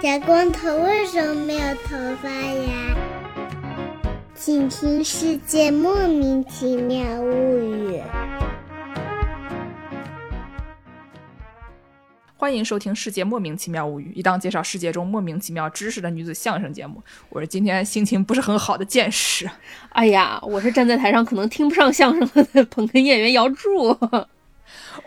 小光头为什么没有头发呀？请听《世界莫名其妙物语》。欢迎收听《世界莫名其妙物语》，一档介绍世界中莫名其妙知识的女子相声节目。我是今天心情不是很好的见识。哎呀，我是站在台上可能听不上相声的 捧哏演员姚柱。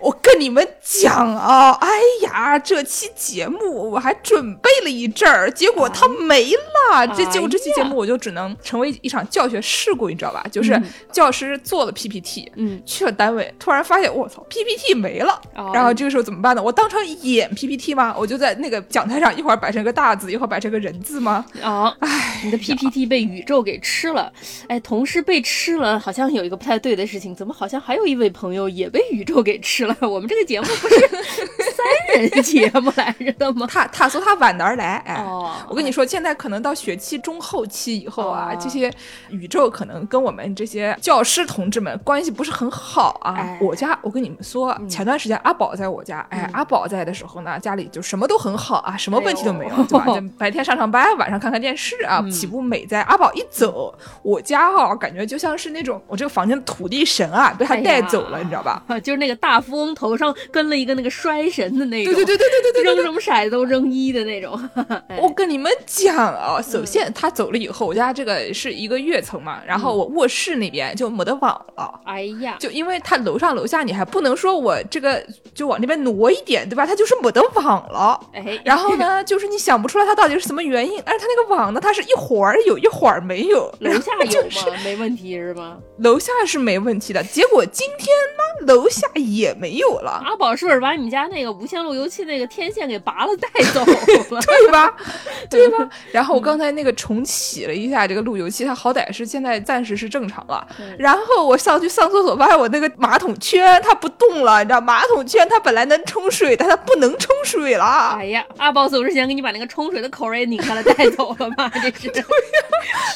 我跟你们讲啊，哎呀，这期节目我还准备了一阵儿，结果它没了。这结果这期节目我就只能成为一场教学事故，你知道吧？就是教师做了 PPT，嗯，去了单位，突然发现我操，PPT 没了。然后这个时候怎么办呢？我当场演 PPT 吗？我就在那个讲台上一会儿摆成个大字，一会儿摆成个人字吗？啊，哎，你的 PPT 被宇宙给吃了。哎，同时被吃了，好像有一个不太对的事情，怎么好像还有一位朋友也被宇宙给吃了？我们这个节目不是三人节目来着的吗？他他说他晚点儿来，哎，哦我跟你说，现在可能到学期中后期以后啊，哦这些宇宙可能跟我们这些教师同志们关系不是很好啊。哎我家，我跟你们说，前段时间阿宝在我家，哎，阿宝在的时候呢，家里就什么都很好啊，什么问题都没有，哎对吧？就白天上上班，晚上看看电视啊，岂不美哉？阿宝一走，我家哈、感觉就像是那种我这个房间的土地神啊，被他带走了，你知道吧？啊，就是那个大富翁头上跟了一个那个衰神的那对对对对对对，扔什么色子都扔一的那种。我跟你们讲啊，首先他走了以后，我家这个是一个跃层嘛，然后我卧室那边就没得网了。哎呀，就因为他楼上楼下你还不能说我这个就往那边挪一点，对吧？他就是没得网了。哎，然后呢，就是你想不出来他到底是什么原因，而是他那个网呢，他是一会儿有，一会儿没有。楼下有吗？没问题是吗？楼下是没问题的，结果今天呢，楼下也没有了。阿宝是不是把你家那个？无线路由器那个天线给拔了带走了？对吧？对吧？然后我刚才那个重启了一下这个路由器，它好歹是现在暂时是正常了。然后我上去上厕所，发现我那个马桶圈它不动了，你知道，马桶圈它本来能冲水但，它不能冲水了。哎呀，阿宝走之前给你把那个冲水的口儿也拧开了带走了吗？这是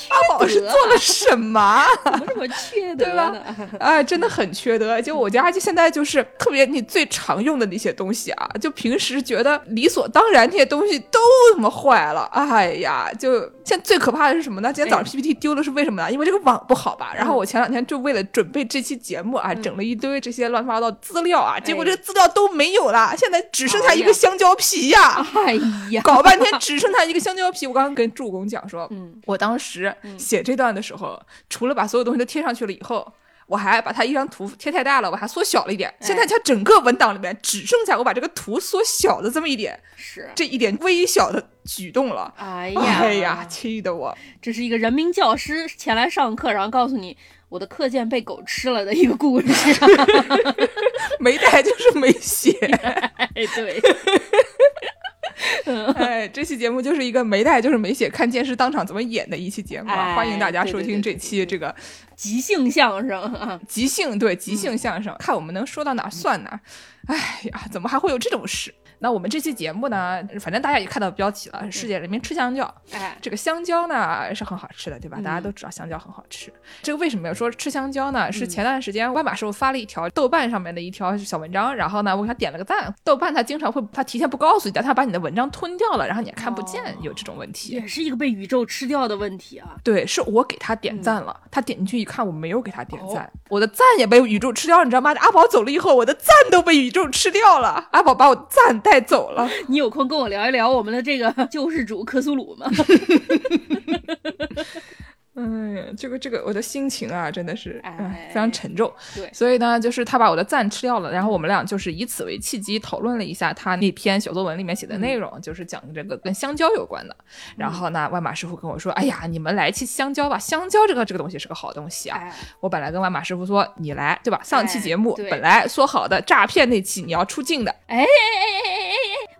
阿宝是做了什么？怎么这么缺德对吧呢？哎，真的很缺德。就我家就现在就是特别你最常用的那些东西啊，就平时觉得理所当然这些东西都他妈坏了。哎呀，就现在最可怕的是什么呢？今天早上 PPT 丢了是为什么呢？因为这个网不好吧。然后我前两天就为了准备这期节目啊，整了一堆这些乱七八糟资料啊，结果这个资料都没有了，现在只剩下一个香蕉皮呀、哎呀，搞半天只剩下一个香蕉皮。我刚刚跟助攻讲说，嗯我当时写这段的时候，除了把所有东西都贴上去了以后。我还把它一张图贴太大了，我还缩小了一点。现在它整个文档里面只剩下我把这个图缩小的这么一点，是，这一点微小的举动了。哎呀，哎呀，气得我！这是一个人民教师前来上课，然后告诉你我的课件被狗吃了的一个故事。没带就是没写。哎，对，哎，这期节目就是一个没带就是没写，看电视当场怎么演的一期节目啊！哎欢迎大家收听这期这个即兴相声啊，即兴对即兴相声，看我们能说到哪儿算哪儿。哎呀，怎么还会有这种事？那我们这期节目呢，反正大家也看到标题了，世界人民吃香蕉。哎，这个香蕉呢是很好吃的，对吧？大家都知道香蕉很好吃。这个为什么要说吃香蕉呢？是前段时间万马师傅发了一条豆瓣上面的一条小文章，然后呢我给他点了个赞。豆瓣他经常会他提前不告诉你，他把你的文章吞掉了，然后你也看不见，哦有这种问题。也是一个被宇宙吃掉的问题啊。对，是我给他点赞了，他点进去一看，我没有给他点赞，哦我的赞也被宇宙吃掉了，你知道吗？阿宝走了以后，我的赞都被宇宙吃掉了，阿宝把我赞带走了。你有空跟我聊一聊我们的这个救世主克苏鲁吗？哎呀，这个这个，我的心情啊，真的是哎哎非常沉重。对所以呢，就是他把我的赞吃掉了，然后我们俩就是以此为契机讨论了一下他那篇小作文里面写的内容，就是讲这个跟香蕉有关的。然后呢，万马师傅跟我说：“哎呀，你们来期香蕉吧，香蕉这个这个东西是个好东西啊。哎，我本来跟万马师傅说你来，对吧？上期节目、哎本来说好的诈骗那期你要出镜的，哎哎哎哎哎哎，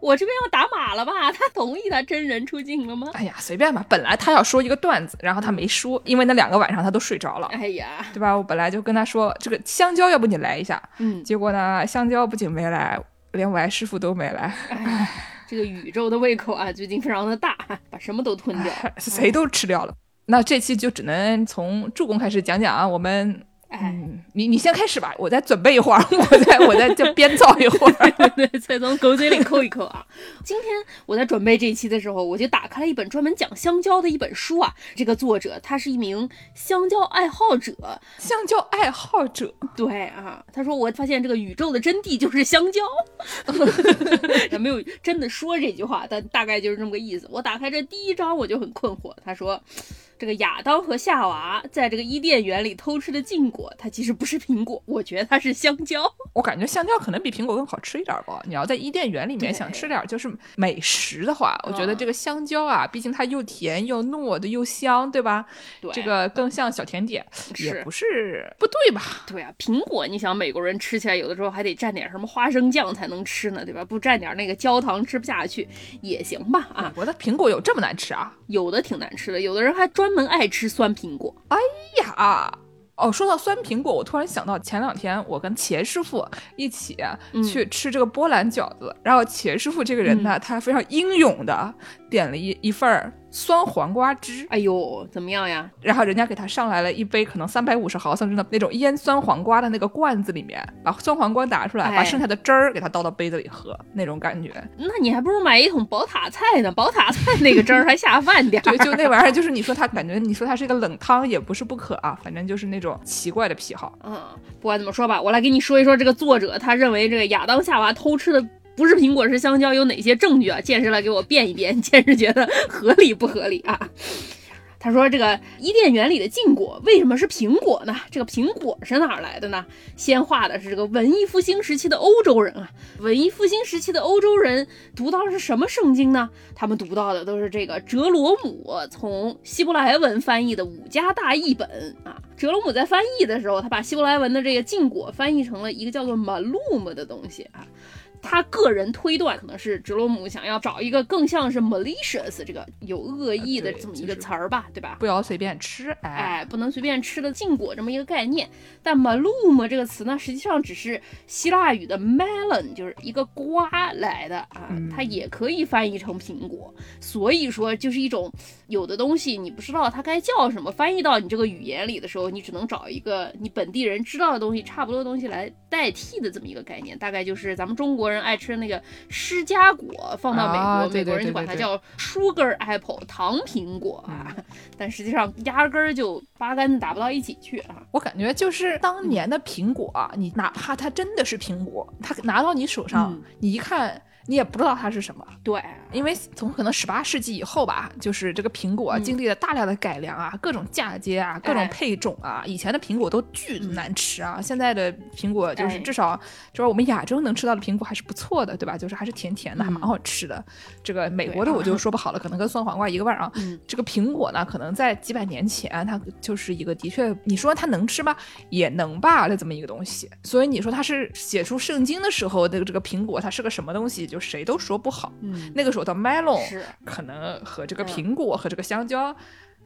我这边要打码了吧？他同意他真人出镜了吗？哎呀，随便吧。本来他要说一个段子，然后他没说，因为那两个晚上他都睡着了，哎呀，对吧？我本来就跟他说这个香蕉，要不你来一下。嗯，结果呢，香蕉不仅没来，连我爱师傅都没来，哎，这个宇宙的胃口啊，最近非常的大，把什么都吞掉。谁都吃掉了。那这期就只能从助攻开始讲讲啊，我们哎，嗯，你你先开始吧，我再准备一会儿，我再我再就编造一会儿。对，再从狗嘴里抠一抠啊。今天我在准备这一期的时候，我就打开了一本专门讲香蕉的一本书啊。这个作者他是一名香蕉爱好者，香蕉爱好者。对啊，他说我发现这个宇宙的真谛就是香蕉，没有真的说这句话，但大概就是这么个意思。我打开这第一章我就很困惑，他说。这个亚当和夏娃在这个伊甸园里偷吃的禁果，它其实不是苹果，我觉得它是香蕉。我感觉香蕉可能比苹果更好吃一点吧。你要在伊甸园里面想吃点就是美食的话，我觉得这个香蕉啊，毕竟它又甜又糯的又香，对吧？对，这个更像小甜点，也不是不对吧？对啊，苹果，你想美国人吃起来有的时候还得蘸点什么花生酱才能吃呢，对吧？不蘸点那个焦糖吃不下去也行吧？啊，我的苹果有这么难吃啊？有的挺难吃的，有的人还专。专门爱吃酸苹果。哎呀，哦，说到酸苹果，我突然想到前两天我跟钱师傅一起去吃这个波兰饺子，然后钱师傅这个人呢，他非常英勇的点了一一份儿。酸黄瓜汁，哎呦，怎么样呀？然后人家给他上来了一杯可能三百五十毫升的那种腌酸黄瓜的那个罐子里面，把酸黄瓜拿出来，把剩下的汁儿给他倒到杯子里喝，那种感觉。那你还不如买一桶宝塔菜呢，宝塔菜那个汁儿还下饭点儿。对，就那玩意儿，就是你说它感觉，你说它是一个冷汤也不是不可啊，反正就是那种奇怪的癖好。嗯，不管怎么说吧，我来给你说一说这个作者，他认为这个亚当夏娃偷吃的。不是苹果是香蕉，有哪些证据啊？见识来给我辩一辩，见识觉得合理不合理啊？他说：“这个伊甸园里的禁果为什么是苹果呢？这个苹果是哪儿来的呢？先画的是这个文艺复兴时期的欧洲人啊。文艺复兴时期的欧洲人读到的是什么圣经呢？他们读到的都是这个哲罗姆从希伯来文翻译的五家大译本啊。哲罗姆在翻译的时候，他把希伯来文的这个禁果翻译成了一个叫做 malum 的东西啊。”他个人推断，可能是哲罗姆想要找一个更像是 malicious 这个有恶意的这么一个词儿吧，对吧？不要随便吃，哎，不能随便吃的禁果这么一个概念。但 malum 这个词呢，实际上只是希腊语的 melon，就是一个瓜来的啊，它也可以翻译成苹果。所以说，就是一种有的东西你不知道它该叫什么，翻译到你这个语言里的时候，你只能找一个你本地人知道的东西，差不多的东西来代替的这么一个概念。大概就是咱们中国人。爱吃那个释迦果，放到美国，美国人就管它叫 sugar apple 糖苹果啊，但实际上压根儿就八竿子打不到一起去啊。我感觉就是当年的苹果，你哪怕它真的是苹果，它拿到你手上，你一看。你也不知道它是什么，对，因为从可能十八世纪以后吧，就是这个苹果经历了大量的改良啊，各种嫁接啊，各种配种啊，以前的苹果都巨难吃啊，现在的苹果就是至少就是我们亚洲能吃到的苹果还是不错的，对吧？就是还是甜甜的，还蛮好吃的。这个美国的我就说不好了，可能跟酸黄瓜一个味儿啊。这个苹果呢，可能在几百年前它就是一个的确，你说它能吃吗？也能吧，那这么一个东西。所以你说它是写出圣经的时候的这个苹果，它是个什么东西？就谁都说不好。嗯，那个时候的 melon 可能和这个苹果和这个香蕉，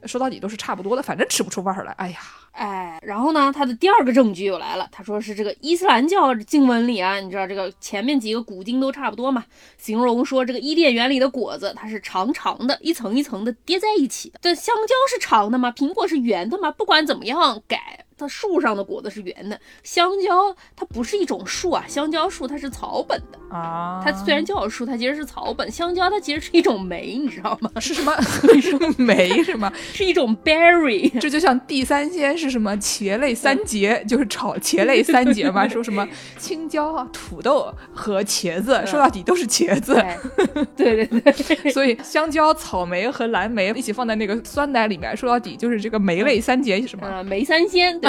说到底都是差不多的，反正吃不出味儿来。哎呀，哎，然后呢，他的第二个证据又来了，他说是这个伊斯兰教经文里啊，你知道这个前面几个古经都差不多嘛，形容说这个伊甸园里的果子它是长长的，一层一层的叠在一起的。这香蕉是长的吗？苹果是圆的吗？不管怎么样改。它树上的果子是圆的，香蕉它不是一种树啊，香蕉树它是草本的啊。它虽然叫树，它其实是草本。香蕉它其实是一种酶，你知道吗？是什么？是 酶是吗？是一种 berry。这就像地三鲜是什么？茄类三节，就是炒茄类三节嘛。说什么青椒啊、土豆和茄子，说到底都是茄子。对对对。所以香蕉、草莓和蓝莓一起放在那个酸奶里面，说到底就是这个酶类三节什么？酶三鲜。对。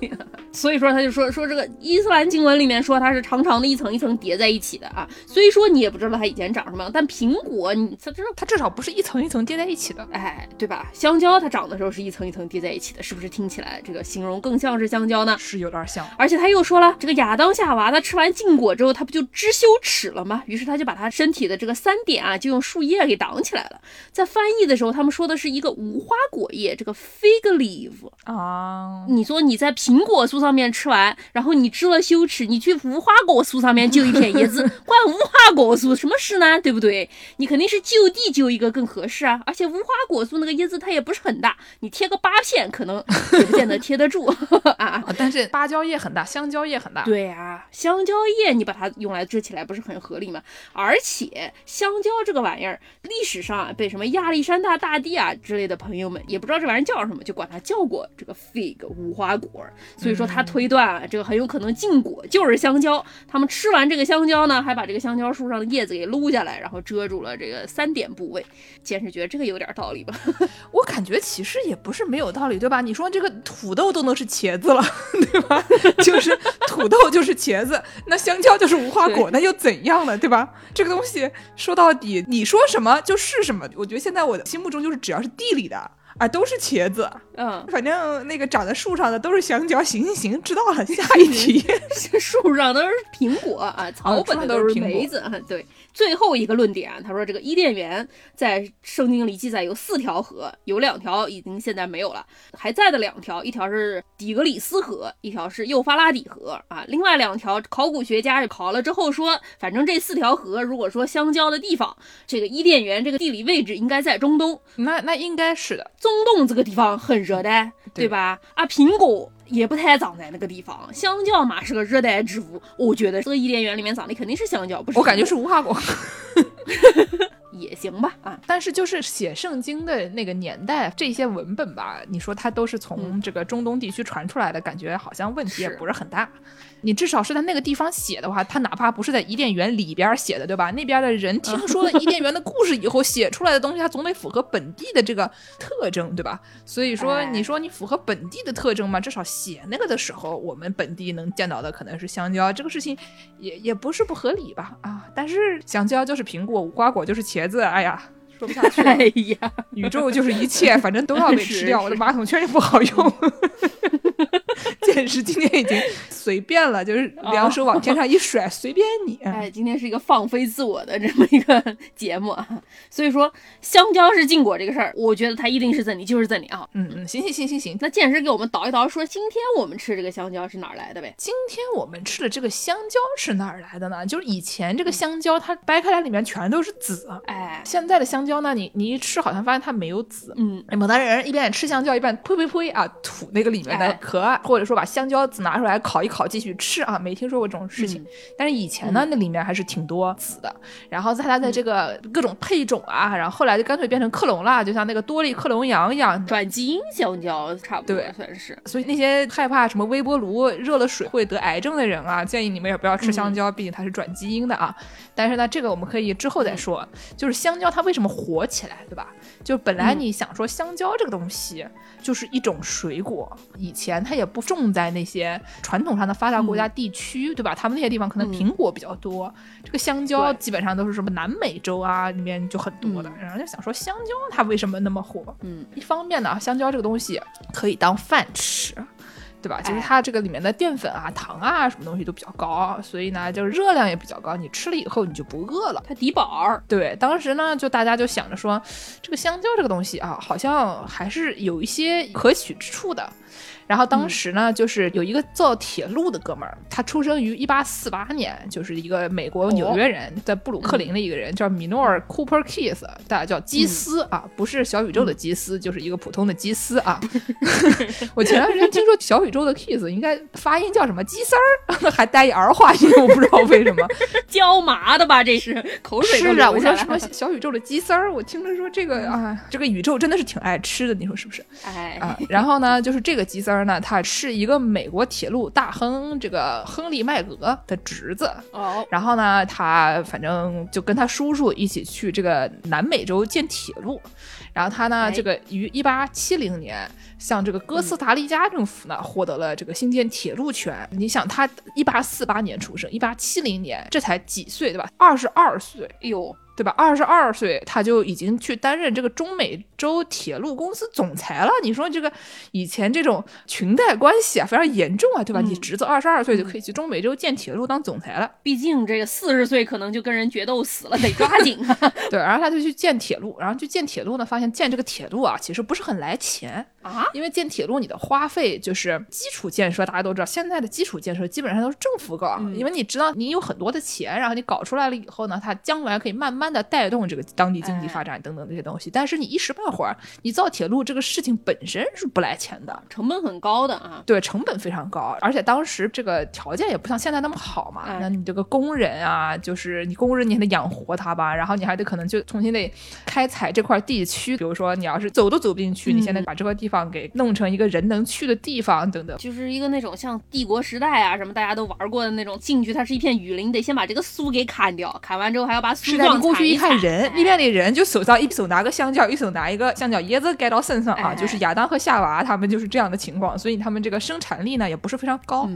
いや。所以说，他就说说这个伊斯兰经文里面说它是长长的一层一层叠在一起的啊。所以说你也不知道它以前长什么样，但苹果你它至少它至少不是一层一层叠在一起的，哎，对吧？香蕉它长的时候是一层一层叠在一起的，是不是听起来这个形容更像是香蕉呢？是有点像。而且他又说了，这个亚当夏娃他吃完禁果之后，他不就知羞耻了吗？于是他就把他身体的这个三点啊，就用树叶给挡起来了。在翻译的时候，他们说的是一个无花果叶，这个 fig leaf 啊。你说你在苹果树。树上面吃完，然后你知了羞耻，你去无花果树上面揪一片叶子，关无花果树什么事呢？对不对？你肯定是就地揪一个更合适啊。而且无花果树那个叶子它也不是很大，你贴个八片可能也不见得贴得住 啊。啊，但是芭蕉叶很大，香蕉叶很大。对啊，香蕉叶你把它用来遮起来不是很合理吗？而且香蕉这个玩意儿，历史上啊被什么亚历山大大帝啊之类的朋友们也不知道这玩意儿叫什么，就管它叫过这个 fig 无花果。所以说他推断啊，这个很有可能禁果就是香蕉。他们吃完这个香蕉呢，还把这个香蕉树上的叶子给撸下来，然后遮住了这个三点部位。剑士觉得这个有点道理吧？我感觉其实也不是没有道理，对吧？你说这个土豆都能是茄子了，对吧？就是土豆就是茄子，那香蕉就是无花果，那又怎样了，对吧？这个东西说到底，你说什么就是什么。我觉得现在我的心目中就是，只要是地里的啊，都是茄子。嗯，反正那个长在树上的都是香蕉。行行行，知道了。下一题，树上都是苹果啊，草本的都是梅子。对。最后一个论点，他说这个伊甸园在圣经里记载有四条河，有两条已经现在没有了，还在的两条，一条是底格里斯河，一条是幼发拉底河啊。另外两条，考古学家考了之后说，反正这四条河，如果说相交的地方，这个伊甸园这个地理位置应该在中东。那那应该是的，中东这个地方很热带，对吧？啊，苹果。也不太长在那个地方，香蕉嘛是个热带植物，我觉得这个伊甸园里面长的肯定是香蕉，不是？我感觉是无花果，也行吧啊。但是就是写圣经的那个年代，这些文本吧，你说它都是从这个中东地区传出来的，感觉好像问题也不是很大。你至少是在那个地方写的话，他哪怕不是在伊甸园里边写的，对吧？那边的人听说了 伊甸园的故事以后写出来的东西，它总得符合本地的这个特征，对吧？所以说，你说你符合本地的特征嘛？至少写那个的时候，我们本地能见到的可能是香蕉，这个事情也也不是不合理吧？啊，但是香蕉就是苹果，无花果就是茄子，哎呀，说不下去。哎呀，宇宙就是一切，反正都要被吃掉。我的马桶确实不好用。剑士今天已经随便了，就是两手往天上一甩，随便你。哎，今天是一个放飞自我的这么一个节目啊，所以说香蕉是禁果这个事儿，我觉得它一定是真理，就是真理啊。嗯嗯，行行行行行，那剑士给我们倒一倒，说今天我们吃这个香蕉是哪儿来的呗？今天我们吃的这个香蕉是哪儿来的呢？就是以前这个香蕉它掰开来里面全都是籽，哎，现在的香蕉呢，你你一吃好像发现它没有籽。嗯，哎某的人一边吃香蕉一边呸呸呸啊吐那个里面的壳，或者说把香蕉籽拿出来烤一烤继续吃啊，没听说过这种事情。但是以前呢，那里面还是挺多籽的。然后在它的这个各种配种啊，然后后来就干脆变成克隆了，就像那个多利克隆羊一样，转基因香蕉差不多对算是。所以那些害怕什么微波炉热了水会得癌症的人啊，建议你们也不要吃香蕉，毕竟它是转基因的啊。但是呢，这个我们可以之后再说。就是香蕉它为什么火起来，对吧？就本来你想说香蕉这个东西就是一种水果，以前它也不种在那些传统上的发达国家地区，对吧？他们那些地方可能苹果比较多，这个香蕉基本上都是什么南美洲啊里面就很多的。然后就想说香蕉它为什么那么火？嗯，一方面呢，香蕉这个东西可以当饭吃。对吧？就是它这个里面的淀粉啊、糖啊什么东西都比较高，所以呢，就是热量也比较高。你吃了以后你就不饿了，它抵饱。对，当时呢，就大家就想着说，这个香蕉这个东西啊，好像还是有一些可取之处的。然后当时呢，就是有一个造铁路的哥们儿，他出生于一八四八年，就是一个美国纽约人，在布鲁克林的一个人，叫米诺尔·库珀·基斯，大家叫基斯啊，不是小宇宙的基斯，就是一个普通的基斯啊。我前段时间听说小宇宙的 kiss 应该发音叫什么基丝儿，还带一儿化音，我不知道为什么，椒麻的吧？这是 口水是啊，我说什么小宇宙的基丝儿，我听着说这个啊，这个宇宙真的是挺爱吃的，你说是不是？哎啊，然后呢，就是这个基丝儿。呢，他是一个美国铁路大亨，这个亨利麦格的侄子。哦，然后呢，他反正就跟他叔叔一起去这个南美洲建铁路。然后他呢，这个于一八七零年向这个哥斯达黎加政府呢获得了这个兴建铁路权。你想，他一八四八年出生，一八七零年这才几岁，对吧？二十二岁。哎呦！对吧？二十二岁他就已经去担任这个中美洲铁路公司总裁了。你说这个以前这种裙带关系啊非常严重啊，对吧？你侄子二十二岁就可以去中美洲建铁路当总裁了。毕竟这个四十岁可能就跟人决斗死了，得抓紧啊。对，然后他就去建铁路，然后去建铁路呢，发现建这个铁路啊，其实不是很来钱啊，因为建铁路你的花费就是基础建设，大家都知道，现在的基础建设基本上都是政府搞，因为你知道你有很多的钱，然后你搞出来了以后呢，它将来可以慢慢的带动这个当地经济发展等等这些东西。但是你一时半会儿，你造铁路这个事情本身是不来钱的，成本很高的啊。对，成本非常高，而且当时这个条件也不像现在那么好嘛。那你这个工人啊，就是你工人你还得养活他吧，然后你还得可能就重新得开采这块地区，比如说你要是走都走不进去，你现在把这块地方给弄成一个人能去的地方等等，就是一个那种像帝国时代啊什么大家都玩过的那种，进去它是一片雨林，得先把这个树给砍掉，砍完之后还要把树状过去一看人，那边的人就手上一手拿个香蕉，一手拿一个香蕉叶子盖到身上啊，就是亚当和夏娃他们就是这样的情况，所以他们这个生产力呢也不是非常高。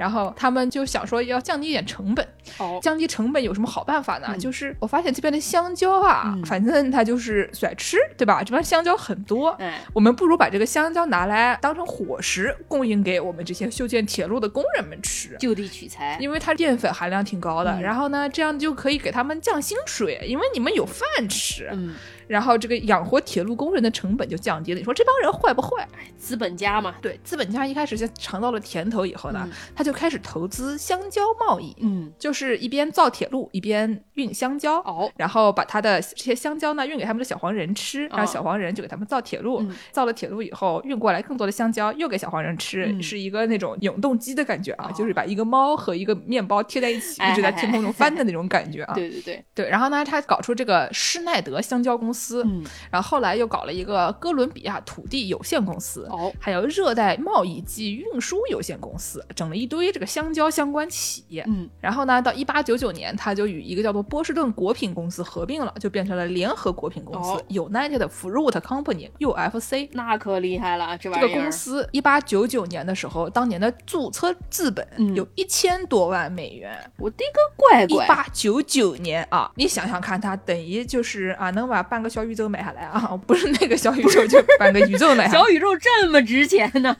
然后他们就想说要降低一点成本，哦，降低成本有什么好办法呢？就是我发现这边的香蕉啊，反正它就是甩吃，对吧？这边香蕉很多，嗯，我们不如把这个香蕉拿来当成伙食，供应给我们这些修建铁路的工人们吃，就地取材，因为它淀粉含量挺高的。然后呢，这样就可以给他们降薪水，因为你们有饭吃，嗯。然后这个养活铁路工人的成本就降低了。你说这帮人坏不坏？资本家嘛，对，资本家一开始先尝到了甜头以后呢，他就开始投资香蕉贸易，嗯，就是一边造铁路一边运香蕉，哦，然后把他的这些香蕉呢运给他们的小黄人吃，然后小黄人就给他们造铁路，造了铁路以后运过来更多的香蕉又给小黄人吃，是一个那种永动机的感觉啊，就是把一个猫和一个面包贴在一起，一直在天空中翻的那种感觉啊，对对对。对，然后呢，他搞出这个施耐德香蕉公司。司，嗯，然后后来又搞了一个哥伦比亚土地有限公司，哦，还有热带贸易及运输有限公司，整了一堆这个香蕉相关企业，嗯，然后呢，到一八九九年，他就与一个叫做波士顿果品公司合并了，就变成了联合果品公司，United Fruit Company（UFC）。那可厉害了，这这个公司一八九九年的时候，当年的注册资本有一千多万美元。我的个乖乖！一八九九年啊，你想想看，它等于就是啊，能把半个小宇宙买下来啊，不是那个小宇宙，就半个宇宙买。小宇宙这么值钱呢？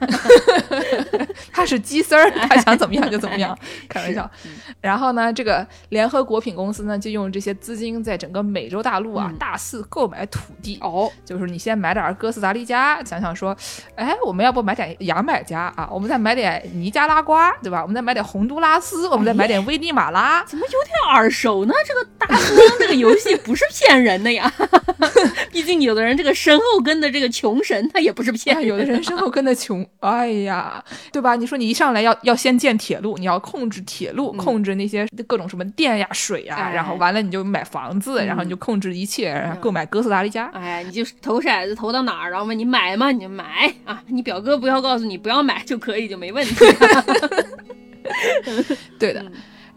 他是鸡丝儿，他想怎么样就怎么样，开玩笑。然后呢，这个联合果品公司呢，就用这些资金在整个美洲大陆啊大肆购买土地。哦，就是你先买点哥斯达黎加，想想说，哎，我们要不买点牙买加啊？我们再买点尼加拉瓜，对吧？我们再买点洪都拉斯，我们再买点危地马拉。怎么有点耳熟呢？这个大富翁这个游戏不是骗人的呀。毕竟有的人这个身后跟的这个穷神，他也不是骗人。有的人身后跟的穷，哎呀，对吧？你说你一上来要要先建铁路，你要控制铁路，控制那些各种什么电呀、水呀，然后完了你就买房子，然后你就控制一切，然后购买哥斯达黎加。哎，你就投骰子投到哪儿，然后问你买吗？你就买啊！你表哥不要告诉你不要买就可以，就没问题。对的。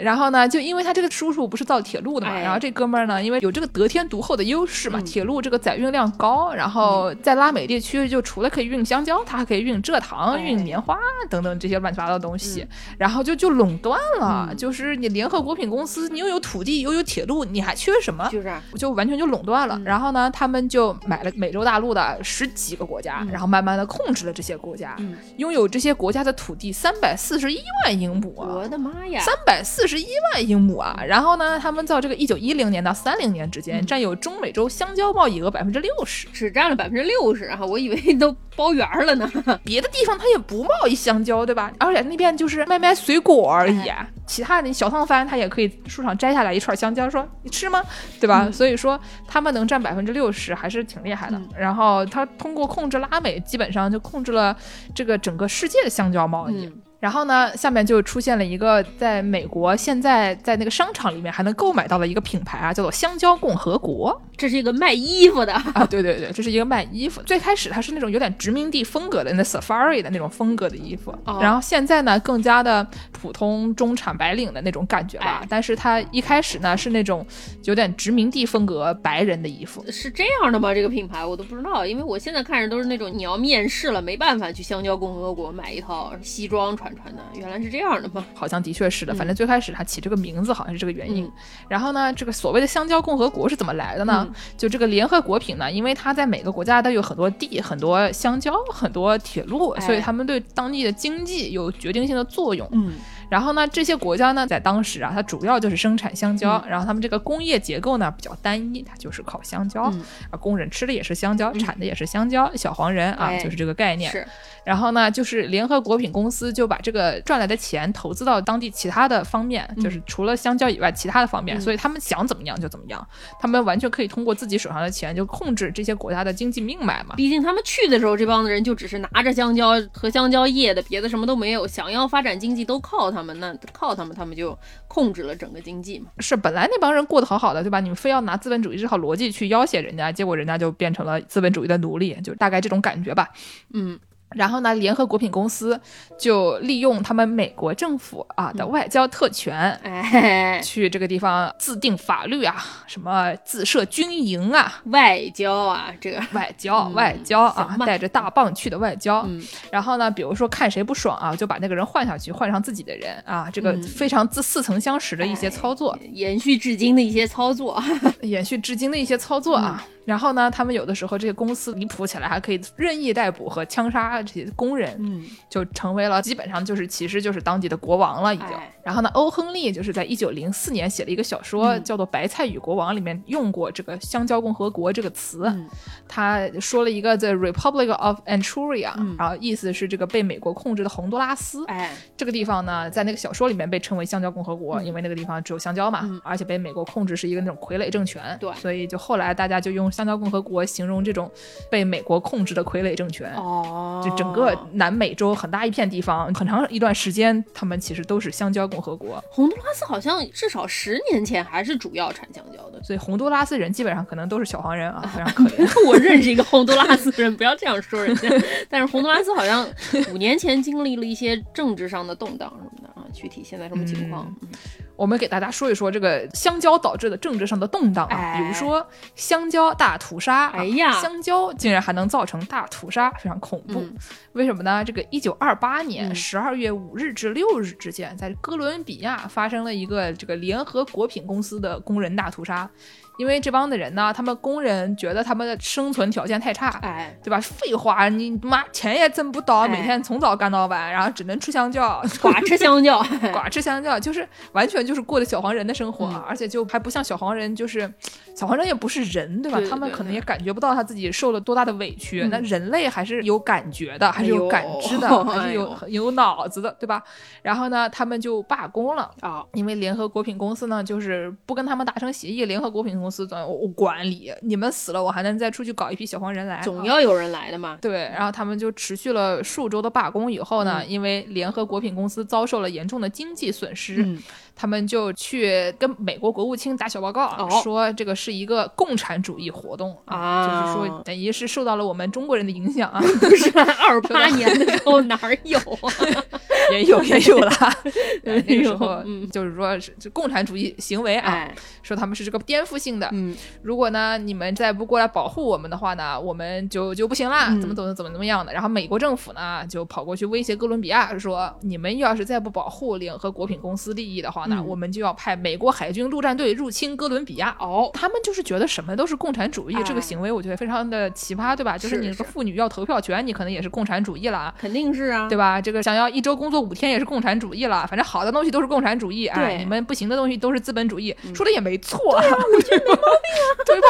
然后呢，就因为他这个叔叔不是造铁路的嘛，然后这哥们儿呢，因为有这个得天独厚的优势嘛，铁路这个载运量高，然后在拉美地区就除了可以运香蕉，他还可以运蔗糖、运棉花等等这些乱七八糟的东西，然后就就垄断了，就是你联合果品公司，你又有土地又有铁路，你还缺什么？就是就完全就垄断了。然后呢，他们就买了美洲大陆的十几个国家，然后慢慢的控制了这些国家，拥有这些国家的土地三百四十一万英亩啊！我的妈呀，三百四十一万英亩啊！然后呢，他们到这个一九一零年到三零年之间，占有中美洲香蕉贸易额百分之六十，只占了百分之六十啊！我以为都包圆了呢。别的地方他也不贸易香蕉，对吧？而且那边就是卖卖水果而已，其他的小烫番他也可以树上摘下来一串香蕉，说你吃吗？对吧？所以说他们能占百分之六十还是挺厉害的。然后他通过控制拉美，基本上就控制了这个整个世界的香蕉贸易。然后呢，下面就出现了一个在美国现在在那个商场里面还能购买到的一个品牌啊，叫做香蕉共和国。这是一个卖衣服的啊，对对对，这是一个卖衣服。最开始它是那种有点殖民地风格的那 safari 的那种风格的衣服，然后现在呢更加的普通中产白领的那种感觉吧。但是它一开始呢是那种有点殖民地风格白人的衣服，是这样的吗？这个品牌我都不知道，因为我现在看着都是那种你要面试了没办法去香蕉共和国买一套西装穿。传传的，原来是这样的吗？好像的确是的，反正最开始他起这个名字好像是这个原因。嗯然后呢，这个所谓的香蕉共和国是怎么来的呢？嗯就这个联合国品呢，因为它在每个国家都有很多地、很多香蕉、很多铁路，哎所以他们对当地的经济有决定性的作用。嗯然后呢，这些国家呢，在当时啊，它主要就是生产香蕉，嗯然后他们这个工业结构呢比较单一，它就是靠香蕉，嗯啊，工人吃的也是香蕉，产的也是香蕉，小黄人啊，哎就是这个概念。是然后呢，就是联合果品公司就把这个赚来的钱投资到当地其他的方面，就是除了香蕉以外其他的方面，嗯所以他们想怎么样就怎么样，他们完全可以通过自己手上的钱就控制这些国家的经济命脉嘛。毕竟他们去的时候，这帮人就只是拿着香蕉和香蕉叶的，别的什么都没有。想要发展经济都靠他们，那靠他们，他们就控制了整个经济嘛。是本来那帮人过得好好的，对吧？你们非要拿资本主义这套逻辑去要挟人家，结果人家就变成了资本主义的奴隶，就大概这种感觉吧。嗯然后呢，联合果品公司就利用他们美国政府啊的外交特权，哎，去这个地方自定法律啊，什么自设军营啊，外交啊，这个外交、嗯外交啊带着大棒去的外交。嗯然后呢，比如说看谁不爽啊，就把那个人换下去，换上自己的人啊，这个嗯非常自似曾相识的一些操作，延续至今的一些操作。延续至今的一些操作啊。然后呢，他们有的时候这些公司离谱起来，还可以任意逮捕和枪杀这些工人，嗯就成为了基本上就是其实就是当地的国王了已经。哎然后呢，欧亨利就是在一九零四年写了一个小说，嗯叫做《白菜与国王》，里面用过这个“香蕉共和国”这个词。嗯他说了一个 “the Republic of Anchuria”，、嗯然后意思是这个被美国控制的洪都拉斯。哎，这个地方呢，在那个小说里面被称为香蕉共和国，嗯因为那个地方只有香蕉嘛，嗯而且被美国控制是一个那种傀儡政权，对所以就后来大家就用香蕉共和国形容这种被美国控制的傀儡政权。哦，就整个南美洲很大一片地方，很长一段时间，他们其实都是香蕉共和国。洪都拉斯好像至少十年前还是主要产香蕉的。所以洪都拉斯人基本上可能都是小黄人啊，非常可怜。我认识一个洪都拉斯人，不要这样说人家。但是洪都拉斯好像五年前经历了一些政治上的动荡什么的啊，具体现在什么情况？嗯我们给大家说一说这个香蕉导致的政治上的动荡啊，哎比如说香蕉大屠杀、啊，哎呀香蕉竟然还能造成大屠杀，非常恐怖。嗯为什么呢？这个一九二八年嗯十二月五日至六日之间，在哥伦比亚发生了一个这个联合果品公司的工人大屠杀。因为这帮的人呢，他们工人觉得他们的生存条件太差，哎，对吧？废话，你妈钱也挣不到，哎每天从早干到晚，然后只能吃香蕉，寡吃香蕉，寡吃香蕉，就是完全就是过的小黄人的生活，嗯而且就还不像小黄人，就是小黄人也不是人，对吧？对对他们可能也感觉不到他自己受了多大的委屈。嗯那人类还是有感觉的，还是有感知的，哎还是有、有脑子的，对吧？然后呢，他们就罢工了。啊，因为联合果品公司呢，就是不跟他们达成协议。联合果品公司总我我管理，你们死了，我还能再出去搞一批小黄人来。啊总要有人来的嘛。对，然后他们就持续了数周的罢工以后呢，嗯因为联合果品公司遭受了严重的经济损失，嗯，他们就去跟美国国务卿打小报告，哦说这个是一个共产主义活动啊就是说等于是受到了我们中国人的影响啊，不是二八 年的时候哪儿有啊？也有也有啦。那个时哎候就是说是这共产主义行为啊，哎，说他们是这个颠覆性的。嗯如果呢你们再不过来保护我们的话呢，我们就就不行啦，嗯怎么怎么怎么怎么样的。然后美国政府呢就跑过去威胁哥伦比亚说，你们要是再不保护联合果品公司利益的话呢，嗯我们就要派美国海军陆战队入侵哥伦比亚。哦，他们就是觉得什么都是共产主义，哎这个行为我觉得非常的奇葩，对吧？就是是你这个妇女要投票权，你可能也是共产主义了。肯定是啊，对吧？这个想要一周工作五天也是共产主义了，反正好的东西都是共产主义，哎，你们不行的东西都是资本主义，说的也没错，对啊，我觉得没毛病啊，对吧？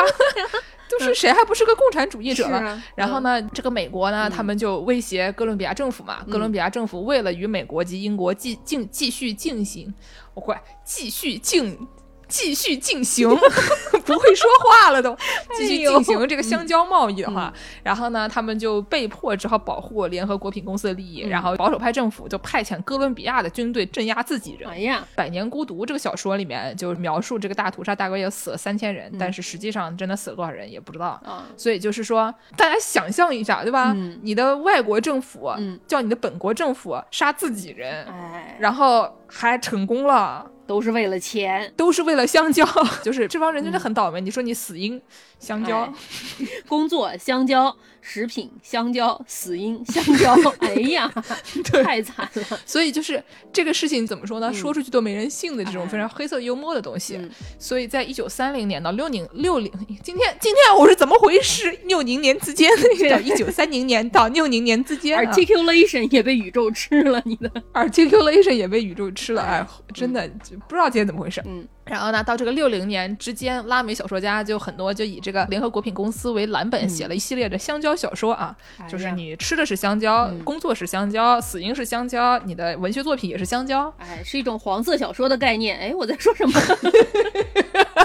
就是谁还不是个共产主义者。然后呢，这个美国呢，嗯他们就威胁哥伦比亚政府嘛。哥伦比亚政府为了与美国及英国继进继续进行，我快继续进。继续进行，不会说话了都，继续进行这个香蕉贸易的话，然后呢，他们就被迫只好保护联合国品公司的利益，嗯。然后保守派政府就派遣哥伦比亚的军队镇压自己人。哎呀，《百年孤独》这个小说里面就描述这个大屠杀大概也死了三千人，但是实际上真的死了多少人也不知道。啊，所以就是说，大家想象一下，对吧？嗯。你的外国政府、嗯。叫你的本国政府杀自己人，哎，然后还成功了，都是为了钱，都是为了香蕉，就是这帮人真的很倒霉。你说你死因香蕉，哎 工作香蕉，食品香蕉，死因香蕉，哎呀，太惨了。所以就是这个事情怎么说呢？说出去都没人信的这种哎非常黑色幽默的东西。嗯所以在一九三零年到六零六零，今天今天我是怎么回事？六零年之间到一九三零年到六零年之间、啊、Articulation 也被宇宙吃了，你的 articulation 也被宇宙吃了，哎，真的就不知道今天怎么回事。嗯，然后呢，到这个六零年之间，拉美小说家就很多就以这个联合果品公司为蓝本，写了一系列的香蕉小说啊，就是你吃的是香蕉，嗯工作是香蕉，死因是香蕉，你的文学作品也是香蕉。哎，是一种黄色小说的概念。哎，我在说什么？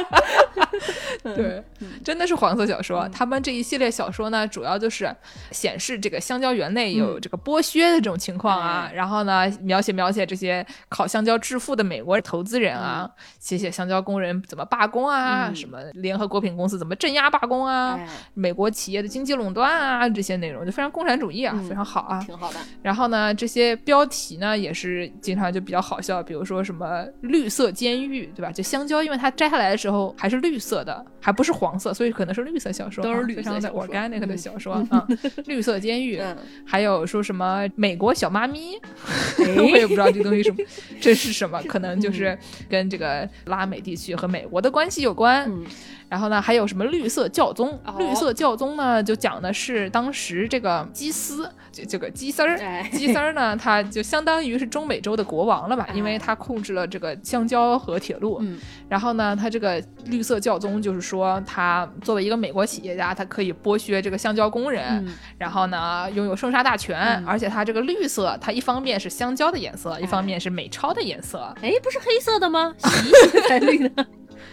对，真的是黄色小说。他们这一系列小说呢，主要就是显示这个香蕉园内有这个剥削的这种情况啊，哎然后呢，描写描写这些靠香蕉致富的美国投资人啊，写写香蕉工人怎么罢工啊，嗯什么联合果品公司怎么镇压罢工啊，哎，美国企业的经济垄断啊，这些内容就非常共产主义啊，嗯非常好啊。挺好的。然后呢，这些标题呢也是经常就比较好笑，比如说什么绿色监狱，对吧？就香蕉，因为它摘下来的时候还是绿色的，还不是黄色，所以可能是绿色小说啊，都是绿色非常的小说 organic 的嗯小说啊、绿色监狱。嗯，还有说什么美国小妈咪，哎 我也不知道这东西什么，这是什么？可能就是跟这个拉美地区和美国的关系有关。嗯然后呢，还有什么绿色教宗？哦绿色教宗呢，就讲的是当时这个基斯，这这个基丝儿，哎基丝儿呢，他就相当于是中美洲的国王了吧，哎因为他控制了这个香蕉和铁路。嗯然后呢，他这个绿色教宗就是说，他作为一个美国企业家，他可以剥削这个香蕉工人，嗯然后呢，拥有生杀大权，嗯而且他这个绿色，它一方面是香蕉的颜色，一方面是美钞的颜色，哎，不是黑色的吗？洗一洗才绿的。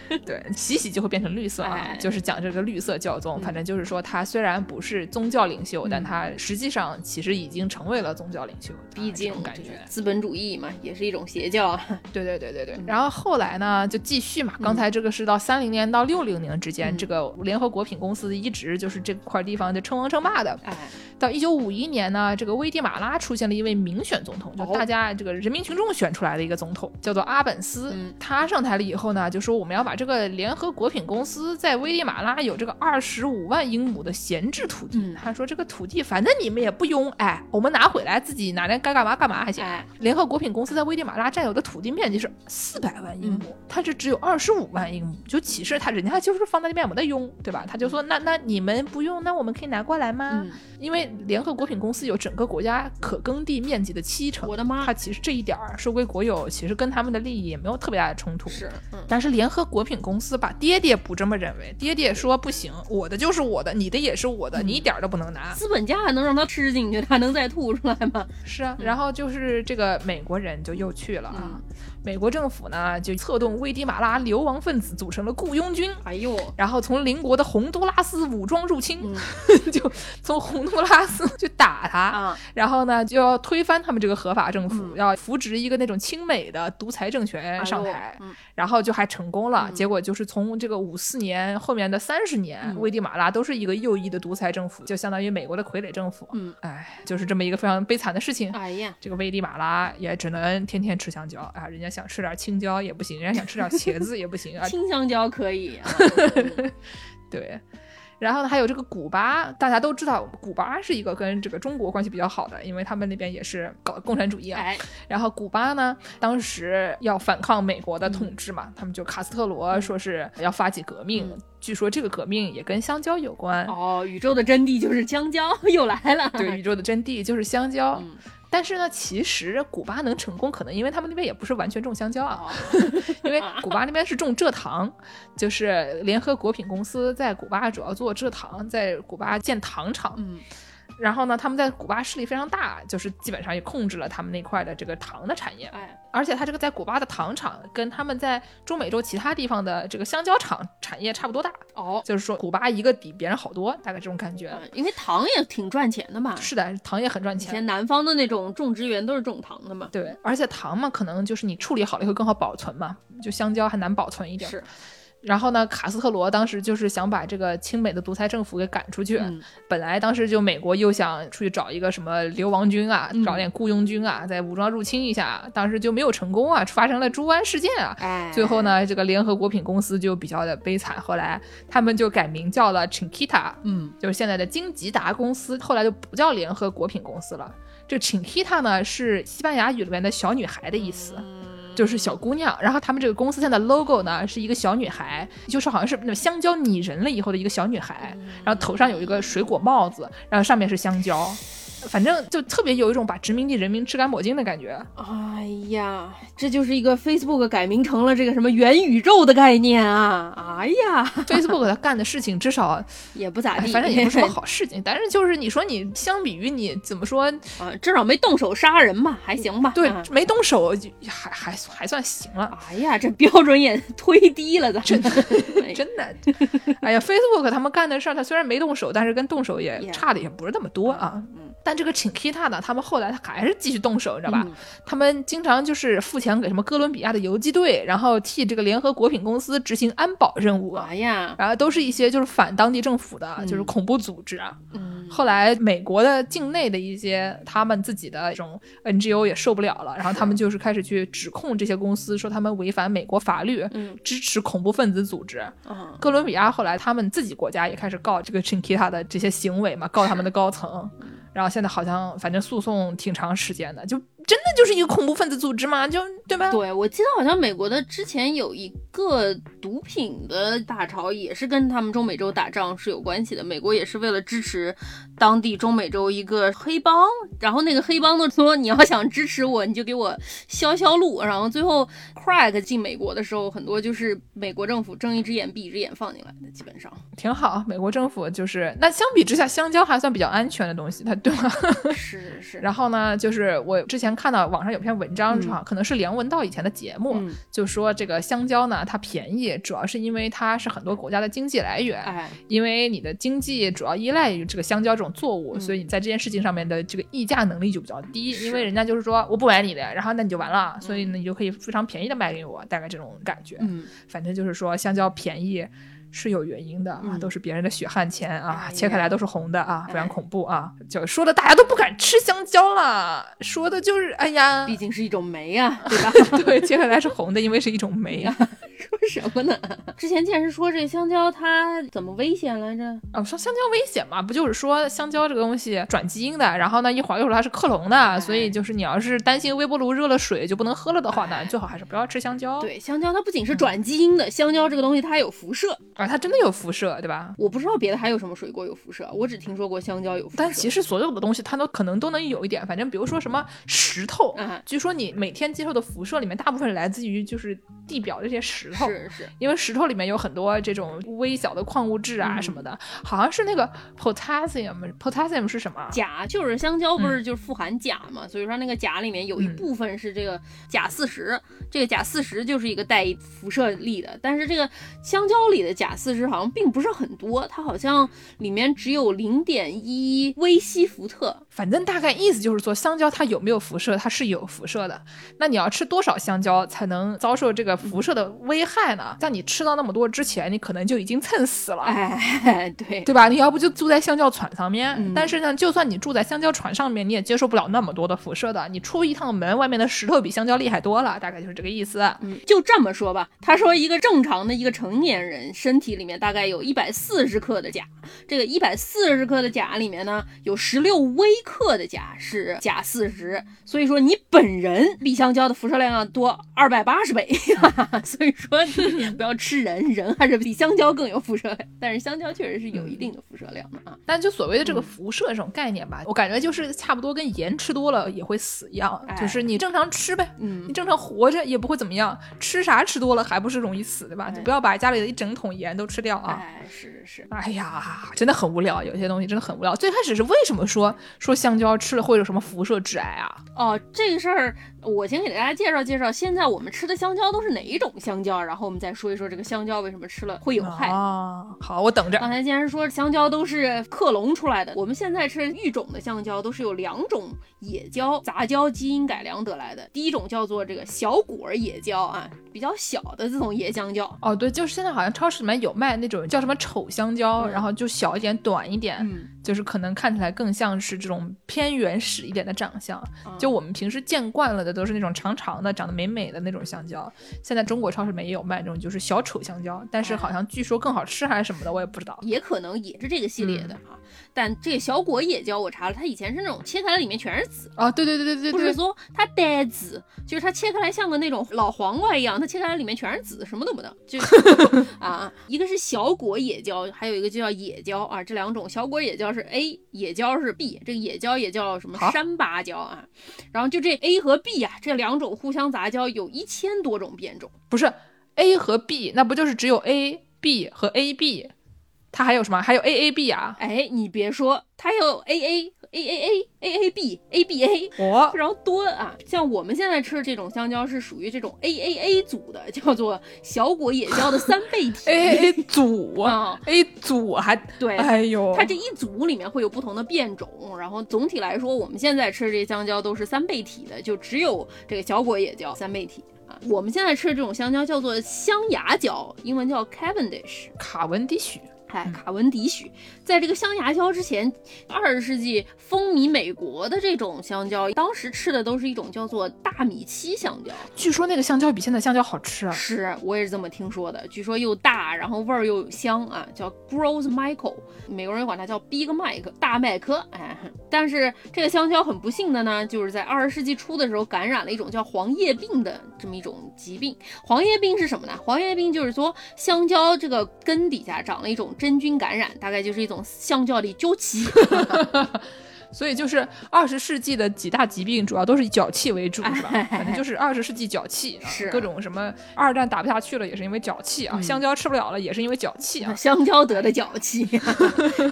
对，洗洗就会变成绿色啊，哎就是讲这个绿色教宗。嗯反正就是说，他虽然不是宗教领袖，嗯但他实际上其实已经成为了宗教领袖。毕竟感觉，资本主义嘛，也是一种邪教啊。对对对对对。嗯然后后来呢，就继续嘛。刚才这个是到三零年到六零年之间，嗯这个联合国品公司一直就是这块地方就称王称霸的。哎，到一九五一年呢，这个危地马拉出现了一位民选总统，就哦大家这个人民群众选出来的一个总统，叫做阿本斯。嗯他上台了以后呢，就说我们要把这个联合果品公司在危地马拉有这个二十五万英亩的闲置土地。嗯他说这个土地反正你们也不用，哎，我们拿回来自己拿来该干嘛干嘛还行。哎，联合果品公司在危地马拉占有的土地面积是四百万英亩，嗯它这只有二十五万英亩，就其实他人家就是放在那边没得用，对吧？他就说那那你们不用，那我们可以拿过来吗？嗯，因为联合果品公司有整个国家可耕地面积的七成，我的妈他其实这一点儿收归国有，其实跟他们的利益也没有特别大的冲突。是，嗯，但是联合果品公司吧，爹爹不这么认为，爹爹说不行，我的就是我的，你的也是我的，嗯你一点儿都不能拿。资本家还能让他吃进去，他能再吐出来吗？是啊，然后就是这个美国人就又去了啊。嗯美国政府呢就策动危地马拉流亡分子组成了雇佣军，哎呦，然后从邻国的洪都拉斯武装入侵，嗯。就从洪都拉斯去打他，啊，然后呢就要推翻他们这个合法政府，嗯。要扶植一个那种亲美的独裁政权上台，然后就还成功了。嗯。结果就是从这个五四年后面的三十年，嗯。危地马拉都是一个右翼的独裁政府，就相当于美国的傀儡政府。嗯，哎，就是这么一个非常悲惨的事情。哎呀，这个危地马拉也只能天天吃香蕉啊，人家想吃点青椒也不行，人家想吃点茄子也不行啊，青香蕉可以 对。然后呢，还有这个古巴，大家都知道，古巴是一个跟这个中国关系比较好的，因为他们那边也是搞共产主义啊。哎，然后古巴呢，当时要反抗美国的统治嘛，他们就卡斯特罗说是要发起革命，嗯据说这个革命也跟香蕉有关。哦，宇宙的真谛就是香蕉，又来了，对，宇宙的真谛就是香蕉。嗯，但是呢，其实古巴能成功，可能因为他们那边也不是完全种香蕉啊，哦，因为古巴那边是种蔗糖，就是联合果品公司在古巴主要做蔗糖，在古巴建糖厂。嗯，然后呢，他们在古巴势力非常大，就是基本上也控制了他们那块的这个糖的产业。哎，而且它这个在古巴的糖厂跟他们在中美洲其他地方的这个香蕉厂产业差不多大，哦，就是说古巴一个比别人好多，大概这种感觉。嗯因为糖也挺赚钱的嘛，是的，糖也很赚钱。以前南方的那种种植园都是种糖的嘛，对，而且糖嘛，可能就是你处理好了以后更好保存嘛，就香蕉还难保存一点。是，然后呢，卡斯特罗当时就是想把这个亲美的独裁政府给赶出去。嗯本来当时就美国又想出去找一个什么流亡军啊，嗯找点雇佣军啊，再武装入侵一下，当时就没有成功啊，发生了猪湾事件啊。哎，最后呢，这个联合果品公司就比较的悲惨，后来他们就改名叫了 Chiquita，嗯就是现在的金吉达公司，后来就不叫联合果品公司了。这 Chiquita 呢是西班牙语里面的小女孩的意思。就是小姑娘，然后他们这个公司现在 logo 呢是一个小女孩，就是好像是那种香蕉拟人了以后的一个小女孩，然后头上有一个水果帽子，然后上面是香蕉，反正就特别有一种把殖民地人民吃干抹净的感觉。哎呀，这就是一个 Facebook 改名成了这个什么元宇宙的概念啊！哎呀，Facebook 他干的事情至少，也不咋地，哎反正也不是什么好事情，但是就是你说你相比于你怎么说，啊，至少没动手杀人嘛，还行吧？对啊，没动手就还还还算行了。哎呀，这标准也忒低了，咱真的 真的，哎呀，Facebook 他们干的事儿，他虽然没动手，但是跟动手也差的也不是那么多啊。嗯但这个 Chiquita 呢，他们后来他还是继续动手，你知道吧？嗯他们经常就是付钱给什么哥伦比亚的游击队，然后替这个联合国品公司执行安保任务，哎呀，然后都是一些就是反当地政府的，嗯就是恐怖组织啊。嗯，后来美国的境内的一些他们自己的这种 NGO 也受不了了，然后他们就是开始去指控这些公司，说他们违反美国法律，嗯支持恐怖分子组织。啊，哥伦比亚后来他们自己国家也开始告这个 Chiquita 的这些行为嘛，告他们的高层。然后现在好像反正诉讼挺长时间的，就真的就是一个恐怖分子组织吗，就对吧？对，我记得好像美国的之前有一个毒品的大潮，也是跟他们中美洲打仗是有关系的。美国也是为了支持当地中美洲一个黑帮，然后那个黑帮的说你要想支持我，你就给我消消路。然后最后 crack 进美国的时候，很多就是美国政府睁一只眼闭一只眼放进来的，基本上挺好。美国政府就是那相比之下，香蕉还算比较安全的东西，它对吧？是是是。然后呢，就是我之前看到网上有篇文章，嗯哈、可能是梁文道以前的节目，嗯，就说这个香蕉呢，它便宜，主要是因为它是很多国家的经济来源。哎，因为你的经济主要依赖于这个香蕉这种作物，嗯所以你在这件事情上面的这个议价能力就比较低。因为人家就是说我不买你的，然后那你就完了，所以呢你就可以非常便宜的卖给我，大概这种感觉。嗯，反正就是说香蕉便宜是有原因的啊，嗯都是别人的血汗钱啊，切开来都是红的啊，非常哎恐怖啊！就说的大家都不敢吃香蕉了，说的就是哎呀毕，竟是一种酶啊，对吧？对，切开来是红的，因为是一种酶啊。说什么呢？之前见是说这香蕉它怎么危险来着？啊，说香蕉危险嘛，不就是说香蕉这个东西转基因的，然后呢一会儿又说它是克隆的，所以就是你要是担心微波炉热了水就不能喝了的话呢，最好还是不要吃香蕉。，对，香蕉它不仅是转基因的，香蕉这个东西它还有辐射。啊，它真的有辐射，对吧？我不知道别的还有什么水果有辐射，我只听说过香蕉有辐射。但其实所有的东西它都可能都能有一点，反正比如说什么石头，嗯，据说你每天接受的辐射里面大部分来自于就是地表这些石头。是是，因为石头里面有很多这种微小的矿物质啊嗯什么的，好像是那个 potassium，potassium 是什么？钾就是香蕉不嗯是就是富含钾嘛，所以说那个钾里面有一部分是这个钾四十，这个钾四十就是一个带辐射力的，但是这个香蕉里的钾四十好像并不是很多，它好像里面只有零点一微西伏特。反正大概意思就是说，香蕉它有没有辐射？它是有辐射的。那你要吃多少香蕉才能遭受这个辐射的危害呢？在你吃到那么多之前，你可能就已经蹭死了。哎，对，对吧？你要不就住在香蕉船上面，嗯但是呢，就算你住在香蕉船上面，你也接受不了那么多的辐射的。你出一趟门，外面的石头比香蕉厉害多了，大概就是这个意思。嗯，就这么说吧。他说，一个正常的一个成年人身体里面大概有一百四十克的钾，这个一百四十克的钾里面呢，有十六微克的钾是钾四十，所以说你本人比香蕉的辐射量要多二百八十倍，所以说你不要吃人，人还是比香蕉更有辐射量，但是香蕉确实是有一定的辐射量的啊。但就所谓的这个辐射这种概念吧，我感觉就是差不多跟盐吃多了也会死一样，哎。就是你正常吃呗，嗯。你，正常活着也不会怎么样，吃啥吃多了还不是容易死，对吧？哎。就不要把家里的一整桶盐都吃掉啊。哎，是是是，哎呀，真的很无聊，有些东西真的很无聊。最开始是为什么说说香蕉吃了会有什么辐射致癌啊？哦，这个事儿我先给大家介绍介绍，现在我们吃的香蕉都是哪一种香蕉，然后我们再说一说这个香蕉为什么吃了会有害。啊，好，我等着。刚才既然说香蕉都是克隆出来的，我们现在吃育种的香蕉都是有两种野蕉杂交基因改良得来的。第一种叫做这个小果野蕉啊，比较小的这种野香蕉。哦，对，就是现在好像超市里面有卖那种叫什么丑香蕉，嗯然后就小一点、短一点，嗯，就是可能看起来更像是这种偏原始一点的长相。就我们平时见惯了的都是那种长长的、长得美美的那种香蕉，现在中国超市里面也有卖这种就是小丑香蕉，但是好像据说更好吃还是什么的，我也不知道。也可能也是这个系列的啊。但这个小果野蕉我查了，它以前是那种切开来里面全是籽，啊，对对对对对对，不是说它带籽，就是它切开来像个那种老黄瓜一样，它切开来里面全是籽，什么都不能。就 啊，一个是小果野蕉，还有一个就叫野蕉啊，这两种小果野蕉是 A，野蕉是 B，这个野蕉也叫什么山芭蕉啊。然后就这 A 和 B 啊，这两种互相杂交有一千多种变种。不是 A 和 B，那不就是只有 A、B 和 AB？它还有什么？还有 AAB 啊？哎，你别说，它有 A A A A A A A B A B A，哦非常多啊！像我们现在吃的这种香蕉是属于这种 A A A 组的，叫做小果野蕉的三倍体。A A 组啊，A 组还对，哎呦，它这一组里面会有不同的变种，然后总体来说，我们现在吃的这些香蕉都是三倍体的，就只有这个小果野蕉三倍体啊。我们现在吃的这种香蕉叫做香芽蕉，英文叫 Cavendish。卡文迪许。哎，卡文迪许，在这个香牙蕉之前，二十世纪风靡美国的这种香蕉，当时吃的都是一种叫做大米七香蕉。据说那个香蕉比现在香蕉好吃啊！是我也是这么听说的，据说又大，然后味儿又香啊，叫 Gross Michael，美国人管它叫 Big Mike 大麦克。哎，但是这个香蕉很不幸的呢，就是在二十世纪初的时候感染了一种叫黄叶病的这么一种疾病。黄叶病是什么呢？黄叶病就是说香蕉这个根底下长了一种真菌感染，大概就是一种香蕉的鸠期。所以就是二十世纪的几大疾病，主要都是以脚气为主，是吧？反正就是二十世纪脚气，啊是各种什么二战打不下去了，也是因为脚气啊；嗯香蕉吃不了了，也是因为脚气啊。香蕉得的脚气，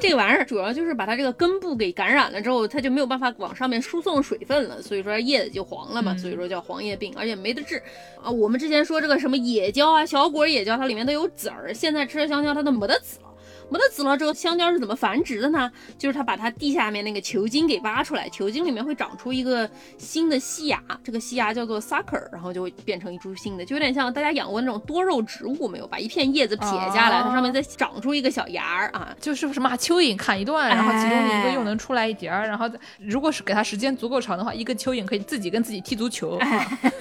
这个玩意儿主要就是把它这个根部给感染了之后，它就没有办法往上面输送水分了，所以说叶子就黄了嘛，嗯所以说叫黄叶病，而且没得治啊。我们之前说这个什么野蕉啊，小果野蕉，它里面都有籽儿，现在吃的香蕉它都没得籽了。没得籽了之后，香蕉是怎么繁殖的呢？就是它把它地下面那个球茎给挖出来，球茎里面会长出一个新的细芽，这个细芽叫做 sucker，然后就会变成一株新的，就有点像大家养过那种多肉植物没有？把一片叶子撇下来，哦它上面再长出一个小芽儿啊。就是什么把蚯蚓砍一段，然后其中的一个哎又能出来一节儿，然后再如果是给它时间足够长的话，一个蚯蚓可以自己跟自己踢足球。哎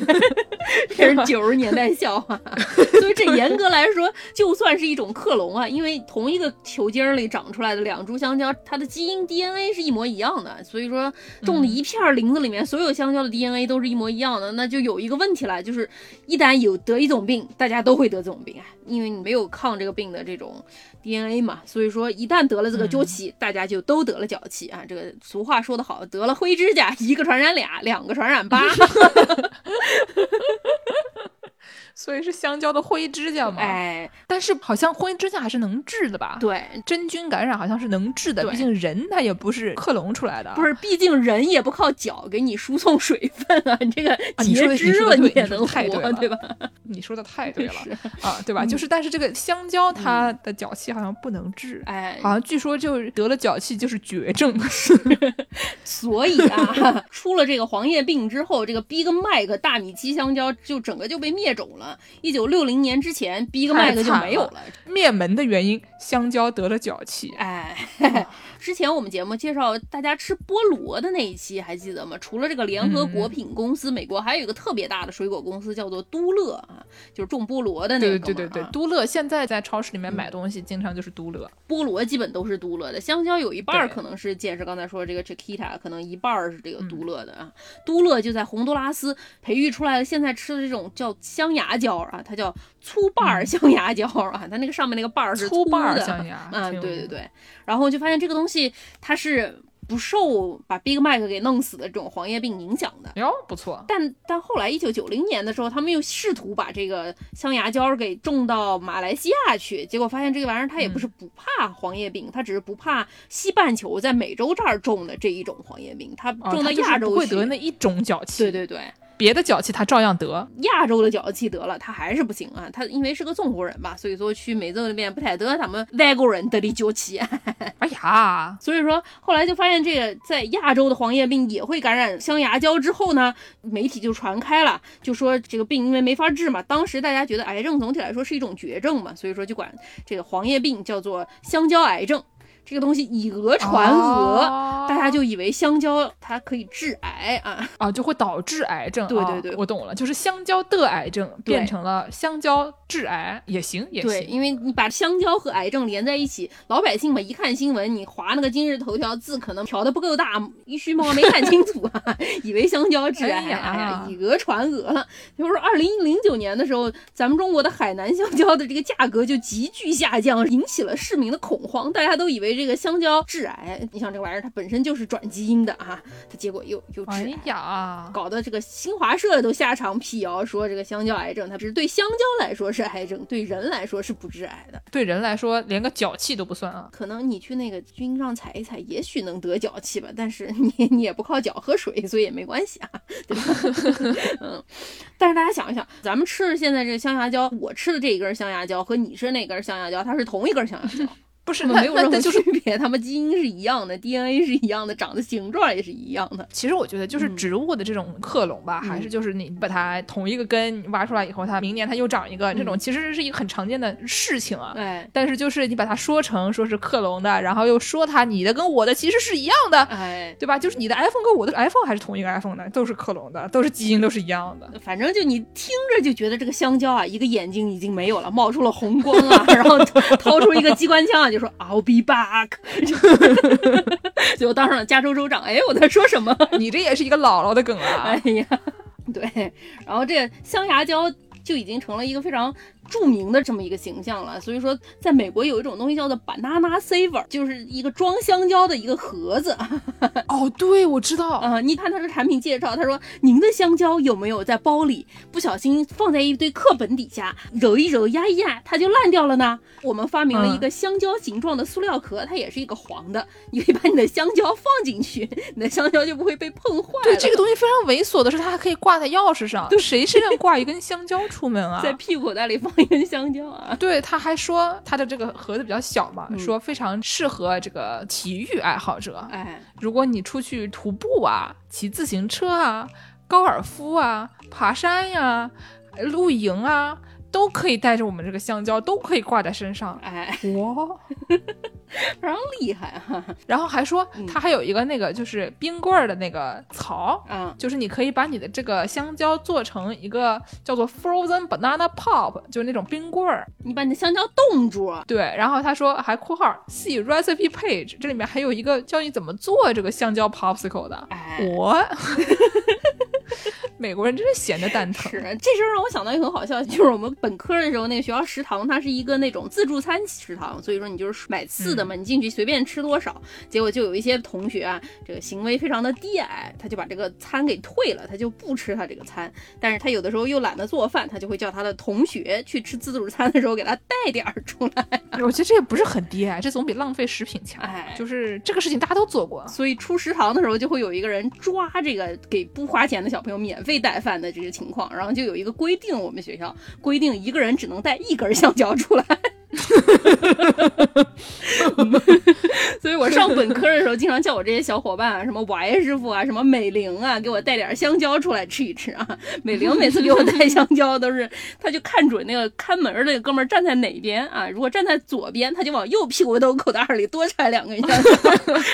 这是九十年代笑话，所以这严格来说，就算是一种克隆啊，因为同一个球茎里长出来的两株香蕉，它的基因 DNA 是一模一样的，所以说种的一片林子里面，所有香蕉的 DNA 都是一模一样的，那就有一个问题了，就是一旦有得一种病，大家都会得这种病啊，因为你没有抗这个病的这种 DNA 嘛，所以说一旦得了这个脚气，大家就都得了脚气啊。这个俗话说得好，得了灰指甲，一个传染俩，两个传染八。所以是香蕉的灰指甲嘛？哎，但是好像灰指甲还是能治的吧？，对，真菌感染好像是能治的，毕竟人他也不是克隆出来的。不是，毕竟人也不靠脚给你输送水分啊，你这个截肢了你也能活，了对吧？你说的太对了，啊，对吧？就是，但是这个香蕉它的脚气好像不能治，哎，好像据说就是得了脚气就是绝症。所以啊，出了这个黄叶病之后，这个 Big Mac 大米七香蕉就整个就被灭种了。一九六零年之前，Big 太 Mac 就没有了。灭门的原因，香蕉得了脚气。哎，之前我们节目介绍大家吃菠萝的那一期还记得吗？除了这个联合果品公司，美国还有一个特别大的水果公司叫做都乐啊，就是种菠萝的那个。对对对都乐现在在超市里面买东西，经常就是都乐。菠萝基本都是都乐的，香蕉有一半可能是见识刚才说的这个 Chiquita，可能一半是这个都乐的啊。都乐就在洪都拉斯培育出来的，现在吃的这种叫香牙蕉啊，它叫粗瓣儿香牙蕉啊，它那个上面那个瓣儿是粗瓣儿的香芽啊，挺有意思对对对。然后就发现这个东西它是不受把 Big Mac 给弄死的这种黄叶病影响的。哟，不错。但但后来一九九零年的时候，他们又试图把这个香芽蕉给种到马来西亚去，结果发现这个玩意儿它也不是不怕黄叶病，它只是不怕西半球在美洲这儿种的这一种黄叶病，它哦种到亚洲去。不会得那一种脚气。对对对，别的脚气他照样得。亚洲的脚气得了，他还是不行啊。他因为是个中国人吧，所以说去美洲那边不太得他们外国人得的脚气。哎呀，所以说后来就发现这个在亚洲的黄叶病也会感染香牙胶之后呢，媒体就传开了，就说这个病因为没法治嘛。当时大家觉得癌症总体来说是一种绝症嘛，所以说就管这个黄叶病叫做香蕉癌症。这个东西以讹传讹，哦大家就以为香蕉它可以致癌啊。啊，就会导致癌症。啊对对对我懂了，就是香蕉的癌症变成了香蕉致癌也行也行对，行。因为你把香蕉和癌症连在一起，老百姓嘛一看新闻，你划那个今日头条字可能调的不够大，一须猫没看清楚啊，以为香蕉致癌，哎呀哎呀，以讹传讹了。就是二零零九年的时候，咱们中国的海南香蕉的这个价格就急剧下降，引起了市民的恐慌，大家都以为这个香蕉致癌。你像这玩意儿，它本身就是转基因的啊，它结果又又致哎癌。呀，搞得这个新华社都下场辟谣，说这个香蕉癌症，它只是对香蕉来说是癌症，对人来说是不致癌的。对人来说连个脚气都不算啊。可能你去那个菌上踩一踩，也许能得脚气吧，但是你你也不靠脚喝水，所以也没关系啊，对吧？嗯，但是大家想一想，咱们吃的现在这个香牙胶，我吃的这一根香牙胶和你吃那根香牙胶，它是同一根香牙胶，不是，没有任何区别，它们基因是一样的，DNA 是一样的，长的形状也是一样的。其实我觉得就是嗯植物的这种克隆吧，还是就是你把它同一个根挖出来以后，它明年它又长一个，这种其实是一个很常见的事情啊。哎但是就是你把它说成说是克隆的，然后又说它你的跟我的其实是一样的，哎，对吧？就是你的 iPhone 跟我的 iPhone 还是同一个 iPhone 的，都是克隆的，都是基因都是一样的。反正就你听着就觉得这个香蕉啊，一个眼睛已经没有了，冒出了红光啊，然后掏出一个机关枪啊，就说 I'll be back，最后当上了加州州长。哎，我在说什么？你这也是一个姥姥的梗啊哎！呀，对，然后这个香牙胶就已经成了一个非常著名的这么一个形象了。所以说，在美国有一种东西叫做 banana saver，就是一个装香蕉的一个盒子。哦，对，我知道，啊、你看它的产品介绍，他说您的香蕉有没有在包里不小心放在一堆课本底下，揉一揉、压一压，它就烂掉了呢？我们发明了一个香蕉形状的塑料壳，它也是一个黄的，你可以把你的香蕉放进去，你的香蕉就不会被碰坏了。对，这个东西非常猥琐的是，它还可以挂在钥匙上。谁身上挂一根香蕉出门啊？在屁股口袋里放一根香蕉啊。对，他还说他的这个盒子比较小嘛，嗯说非常适合这个体育爱好者。哎，如果你出去徒步啊、骑自行车啊、高尔夫啊、爬山呀、露营啊，都可以带着我们这个香蕉，都可以挂在身上。哎，哇！非常厉害哈啊！然后还说嗯它还有一个那个就是冰棍儿的那个槽。嗯，就是你可以把你的这个香蕉做成一个叫做 frozen banana pop，就是那种冰棍儿。你把你的香蕉冻住，对，然后他说还括号 see recipe page，这里面还有一个教你怎么做这个香蕉 popsicle 的。哎。我，美国人真是闲的蛋疼。是这事儿让我想到一个很好笑，就是我们本科的时候，那个学校食堂它是一个那种自助餐食堂，所以说你就是买次的嘛，你进去随便吃多少。结果就有一些同学啊，这个行为非常的低矮，他就把这个餐给退了，他就不吃他这个餐。但是他有的时候又懒得做饭，他就会叫他的同学去吃自助餐的时候给他带点儿出来。我觉得这也不是很低矮，这总比浪费食品强。哎就是这个事情大家都做过。所以出食堂的时候，就会有一个人抓这个给不花钱的小朋友免费被带饭的这些情况，然后就有一个规定，我们学校规定一个人只能带一根香蕉出来。所以我上本科的时候，经常叫我这些小伙伴啊，什么 Y 师傅啊，什么美玲啊，给我带点香蕉出来吃一吃啊。美玲每次给我带香蕉，都是他就看准那个看门儿的哥们儿站在哪边啊，如果站在左边，他就往右屁股兜口袋里多揣两根香蕉；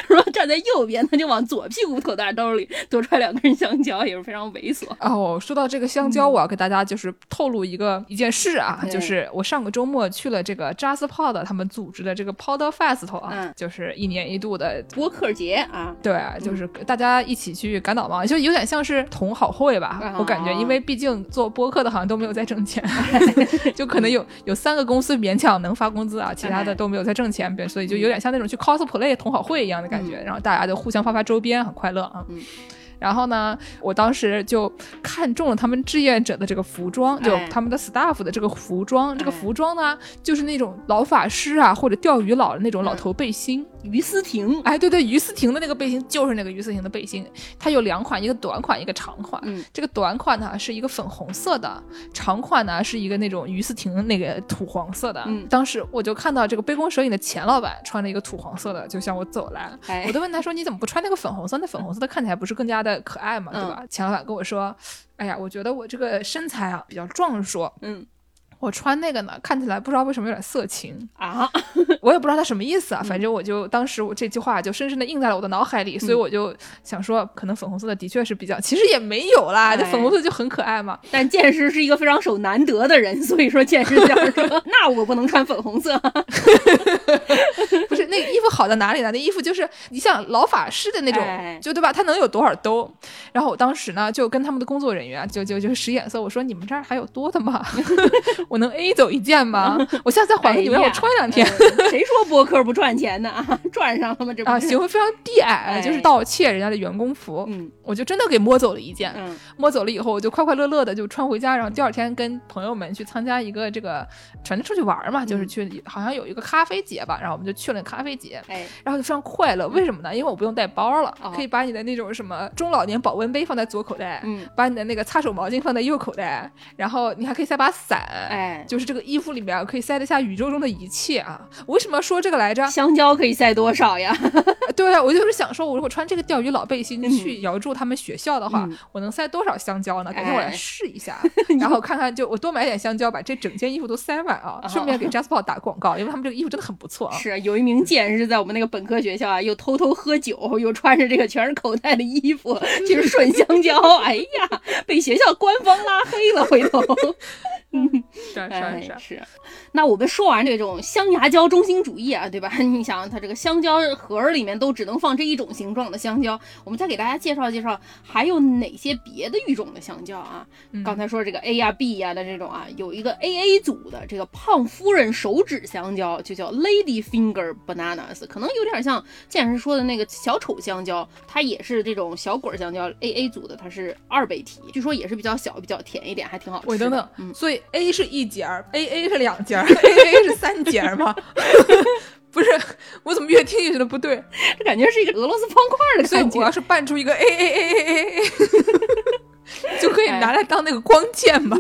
如果站在右边，他就往左屁股口袋兜里多揣两根香蕉，也是非常猥琐。哦，说到这个香蕉，我要给大家就是透露一个一件事啊，就是我上个周末去了这个 JazzPod 他们组织的这个 Pod Festival 啊，嗯。就是一年一度的。播客节啊，对，就是大家一起去赶导嘛，就有点像是同好会吧，啊。我感觉，因为毕竟做播客的好像都没有在挣钱，就可能有有三个公司勉强能发工资啊，其他的都没有在挣钱，所以就有点像那种去 cosplay 同好会一样的感觉，然后大家就互相发发周边，很快乐啊。嗯然后呢，我当时就看中了他们志愿者的这个服装，就哎他们的 staff 的这个服装。这个哎服装呢，就是那种老法师啊，或者钓鱼佬的那种老头背心。于思婷，哎，对对，于思婷的那个背心就是那个于思婷的背心，它有两款，一个短款，一个长款。嗯，这个短款呢是一个粉红色的，长款呢是一个那种于思婷那个土黄色的。嗯当时我就看到这个杯弓蛇影的钱老板穿了一个土黄色的，就向我走来，哎我就问他说：“你怎么不穿那个粉红色？那粉红色的看起来不是更加的可爱嘛，对吧？”钱老板跟我说：“哎呀，我觉得我这个身材啊比较壮硕，嗯我穿那个呢看起来不知道为什么有点色情。”啊，我也不知道他什么意思啊，嗯反正我就当时我这句话就深深的印在了我的脑海里，所以我就想说，可能粉红色的的确是比较，其实也没有啦，这哎粉红色就很可爱嘛。但剑师是一个非常守难得的人，所以说剑师想说，那我不能穿粉红色。不是那个衣服好在哪里呢？那衣服就是你像老法师的那种，哎就对吧？它能有多少兜？然后我当时呢就跟他们的工作人员啊就就就使眼色，我说你们这儿还有多的吗？我能 A 走一件吗？我下次再还给你们，让我穿两天。呃谁说播客不赚钱呢？啊，赚上了吗？这不啊，行为非常低矮，哎就是盗窃人家的员工服，嗯我就真的给摸走了一件。嗯摸走了以后，我就快快乐乐的就穿回家，然后第二天跟朋友们去参加一个这个，反正出去玩嘛，就是去好像有一个咖啡节吧，然后我们就去了咖啡节，哎然后就非常快乐。为什么呢？因为我不用带包了，哦可以把你的那种什么中老年保温杯放在左口袋，嗯把你的那个擦手毛巾放在右口袋，然后你还可以塞把伞，哎，就是这个衣服里面可以塞得下宇宙中的一切啊！我为什么要说这个来着？香蕉可以塞多少呀？对啊，我就是想说，我如果穿这个钓鱼老背心嗯去遥祝他们学校的话，嗯我能塞多少香蕉呢？改天我来哎试一下，然后看看就我多买点香蕉，把这整件衣服都塞满啊！哦顺便给 Jasper 打广告，因为他们这个衣服真的很不错啊。是有一名显然是在我们那个本科学校啊，又偷偷喝酒，又穿着这个全是口袋的衣服去顺香蕉，哎呀，被学校官方拉黑了，回头。是哎是是，是，那我们说完这种香牙胶中心主义啊，对吧？你想，它这个香蕉盒儿里面都只能放这一种形状的香蕉，我们再给大家介绍介绍还有哪些别的育种的香蕉啊？嗯刚才说这个 A 呀、B 呀的这种啊，有一个 AA 组的这个胖夫人手指香蕉，就叫 Lady Finger Bananas，可能有点像健师说的那个小丑香蕉，它也是这种小果儿香蕉 AA 组的，它是二倍体，据说也是比较小、比较甜一点，还挺好吃的。我等等，嗯，所以 A 是一节儿，A A 是两节儿，A A 是三节儿吗？不是，我怎么越听越觉得不对？这感觉是一个俄罗斯方块的感觉所以我要。是扮出一个 A A A A A A，就可以拿来当那个光剑吧。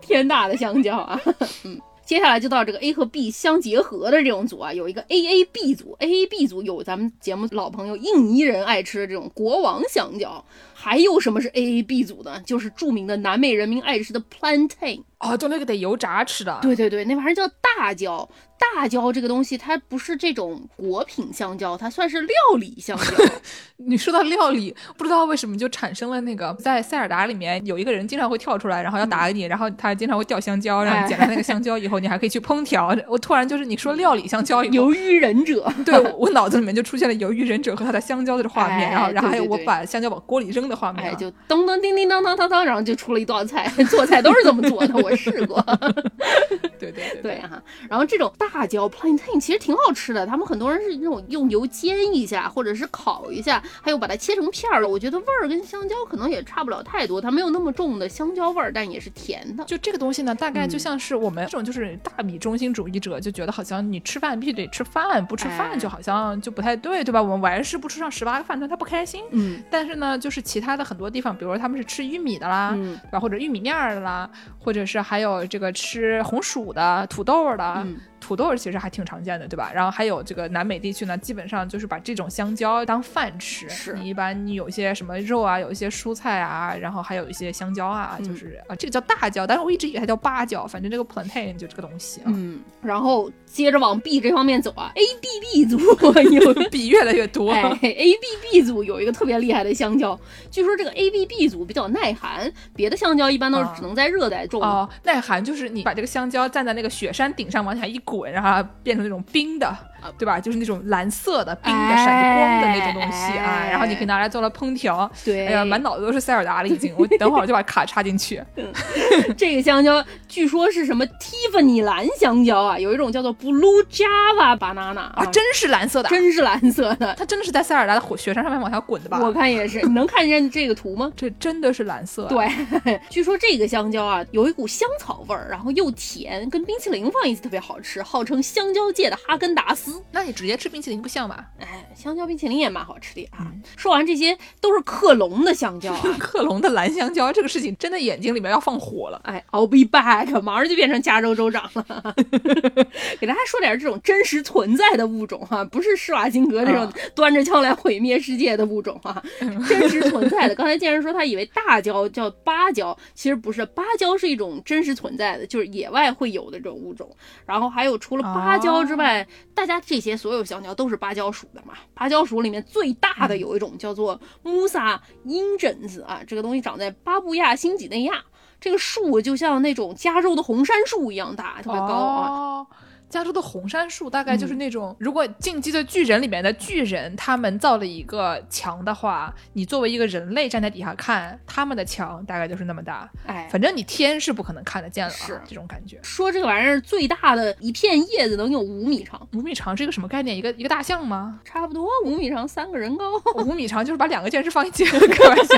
天大的香蕉啊！嗯，接下来就到这个 A 和 B 相结合的这种组啊，有一个 AAB 组，AAB 组有咱们节目老朋友印尼人爱吃的这种国王香蕉，还有什么是 AAB 组的？就是著名的南美人民爱吃的 plantain。哦，就那个得油炸吃的。对对对，那玩意儿叫大蕉。大蕉这个东西，它不是这种果品香蕉，它算是料理香蕉。你说到料理，不知道为什么就产生了那个在塞尔达里面有一个人经常会跳出来，然后要打给你，然后他经常会掉香蕉，让你捡到那个香蕉以后，你还可以去烹调。我突然就是你说料理香蕉，鱿鱼忍者，对我我脑子里面就出现了鱿鱼忍者和他的香蕉的画面，哎然后然后还有我把香蕉往锅里扔的画面哎，啊。就噔噔叮叮当当当当，然后就出了一道菜。做菜都是这么做的，我试过。对对对对哈，然后这种大椒 plantain 其实挺好吃的，他们很多人是那种用油煎一下，或者是烤一下，还有把它切成片儿的。我觉得味儿跟香蕉可能也差不了太多，它没有那么重的香蕉味儿，但也是甜的。就这个东西呢，大概就嗯像是我们这种就是大米中心主义者，就觉得好像你吃饭必须得吃饭，不吃哎饭就好像就不太对，对吧？我们完事不吃上十八个饭团，他不开心。嗯但是呢，就是其他的很多地方，比如说他们是吃玉米的啦，嗯对吧？或者玉米面儿的啦，或者是还有这个吃红薯的、土豆儿的。嗯土豆其实还挺常见的，对吧？然后还有这个南美地区呢，基本上就是把这种香蕉当饭吃。是你一般你有一些什么肉啊，有一些蔬菜啊，然后还有一些香蕉啊，嗯就是啊，这个叫大蕉，但是我一直以为它叫八蕉，反正这个 plantain 就这个东西啊，嗯，然后接着往 B 这方面走啊，A B B 组 有 B 越来越多。哎，A B B 组有一个特别厉害的香蕉，据说这个 A B B 组比较耐寒，别的香蕉一般都是啊只能在热带种。哦，耐寒就是你把这个香蕉站在那个雪山顶上往下一滚，然后它变成那种冰的，对吧？就是那种蓝色的冰的闪着光的那种东西啊，哎然后你可以拿来做了烹调。对，哎呀，满脑子都是塞尔达了已经，我等会儿就把卡插进去。这个香蕉据说是什么蒂芙尼蓝香蕉啊，有一种叫做 Blue Java banana 啊，真是蓝色的，真是蓝色的。它真的是在塞尔达的火雪山上面往下滚的吧？我看也是，你能看见这个图吗？这真的是蓝色、啊。对，据说这个香蕉啊，有一股香草味儿，然后又甜，跟冰淇淋放一起特别好吃，号称香蕉界的哈根达斯。丝。那你直接吃冰淇淋不像吧？哎，香蕉冰淇淋也蛮好吃的啊。嗯说完这些都是克隆的香蕉啊。克隆的蓝香蕉这个事情真的眼睛里面要放火了。哎，I'll be back，马上就变成加州州长了。给大家说点这种真实存在的物种哈、不是施瓦辛格这种啊端着枪来毁灭世界的物种哈、真实存在的。刚才健身说他以为大蕉叫芭蕉，其实不是，芭蕉是一种真实存在的，就是野外会有的这种物种。然后还有除了芭蕉之外，大家这些所有小鸟都是芭蕉属的嘛。芭蕉属里面最大的有一种叫做穆萨鹰枕子啊，这个东西长在巴布亚新几内亚。这个树就像那种加州的红杉树一样大，特别高啊。哦加州的红杉树大概嗯就是那种，如果《进击的巨人》里面的巨人他们造了一个墙的话，你作为一个人类站在底下看，他们的墙大概就是那么大。哎，反正你天是不可能看得见了、啊，是这种感觉。说这个玩意儿最大的一片叶子能有五米长，五米长是一个什么概念？一个一个大象吗？差不多五米长，三个人高。五米长就是把两个健身放一起，开玩笑。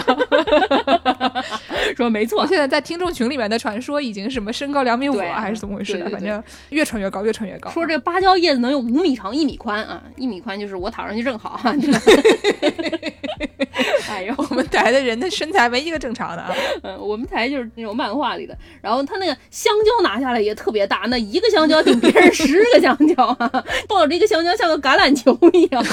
说没错，现在在听众群里面的传说已经什么身高两米五还是怎么回事的？反正越传越高，越传越高。说这个芭蕉叶子能有五米长，一米宽啊，一米宽就是我躺上去正好啊。哎呦，我们台的人的身材没一个正常的啊。嗯，我们台就是那种漫画里的，然后他那个香蕉拿下来也特别大，那一个香蕉顶别人十个香蕉啊，抱着一个香蕉像个橄榄球一样的。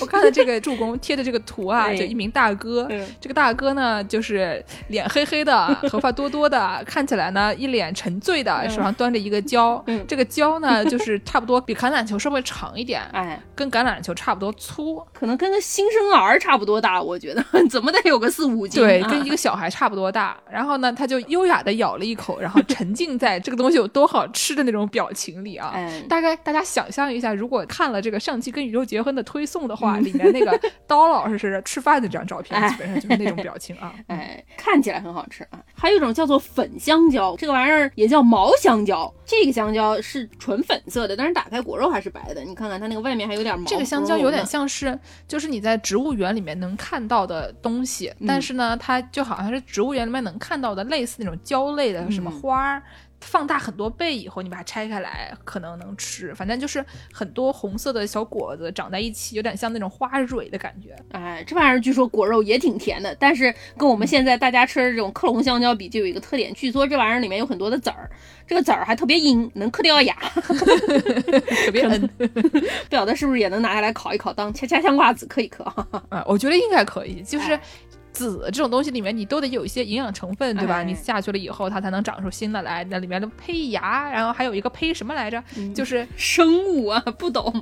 我看了这个助攻贴的这个图啊，哎就一名大哥，嗯这个大哥呢就是脸黑黑的，头发多多的，看起来呢一脸沉醉的，手上端着一个胶，嗯这个胶呢就是差不多比橄榄球稍微长一点，哎，跟橄榄球差不多粗，可能跟个新生儿差不多大，我觉得 怎么得有个四五斤。对，啊跟一个小孩差不多大。然后呢，他就优雅的咬了一口，然后沉浸在这个东西有多好吃的那种表情里啊。哎大概大家想象一下，如果看了这个上期跟宇宙结婚的推送的话，嗯里面那个 刀老师是吃饭的这张照片，哎基本上就是那种表情啊。哎，看起来很好吃啊。还有一种叫做粉香蕉，这个玩意儿也叫毛香蕉。这个香蕉是纯粉色的，但是打开果肉还是白的。你看看它那个外面还有点毛。这个香蕉有点。像是，就是你在植物园里面能看到的东西，嗯但是呢，它就好像是植物园里面能看到的类似那种胶类的什么嗯花儿。放大很多倍以后，你把它拆开来，可能能吃。反正就是很多红色的小果子长在一起，有点像那种花蕊的感觉。哎，这玩意儿据说果肉也挺甜的，但是跟我们现在大家吃的这种克隆香蕉比，就有一个特点，据说这玩意儿里面有很多的籽儿，这个籽儿还特别硬，能嗑掉牙。特别嫩不晓得是不是也能拿下来烤一烤，当恰恰香瓜子嗑一嗑。啊，我觉得应该可以。就是哎籽这种东西里面，你都得有一些营养成分，对吧？哎你下去了以后，它才能长出新的来。那里面的胚芽，然后还有一个胚什么来着？嗯就是生物啊，不懂。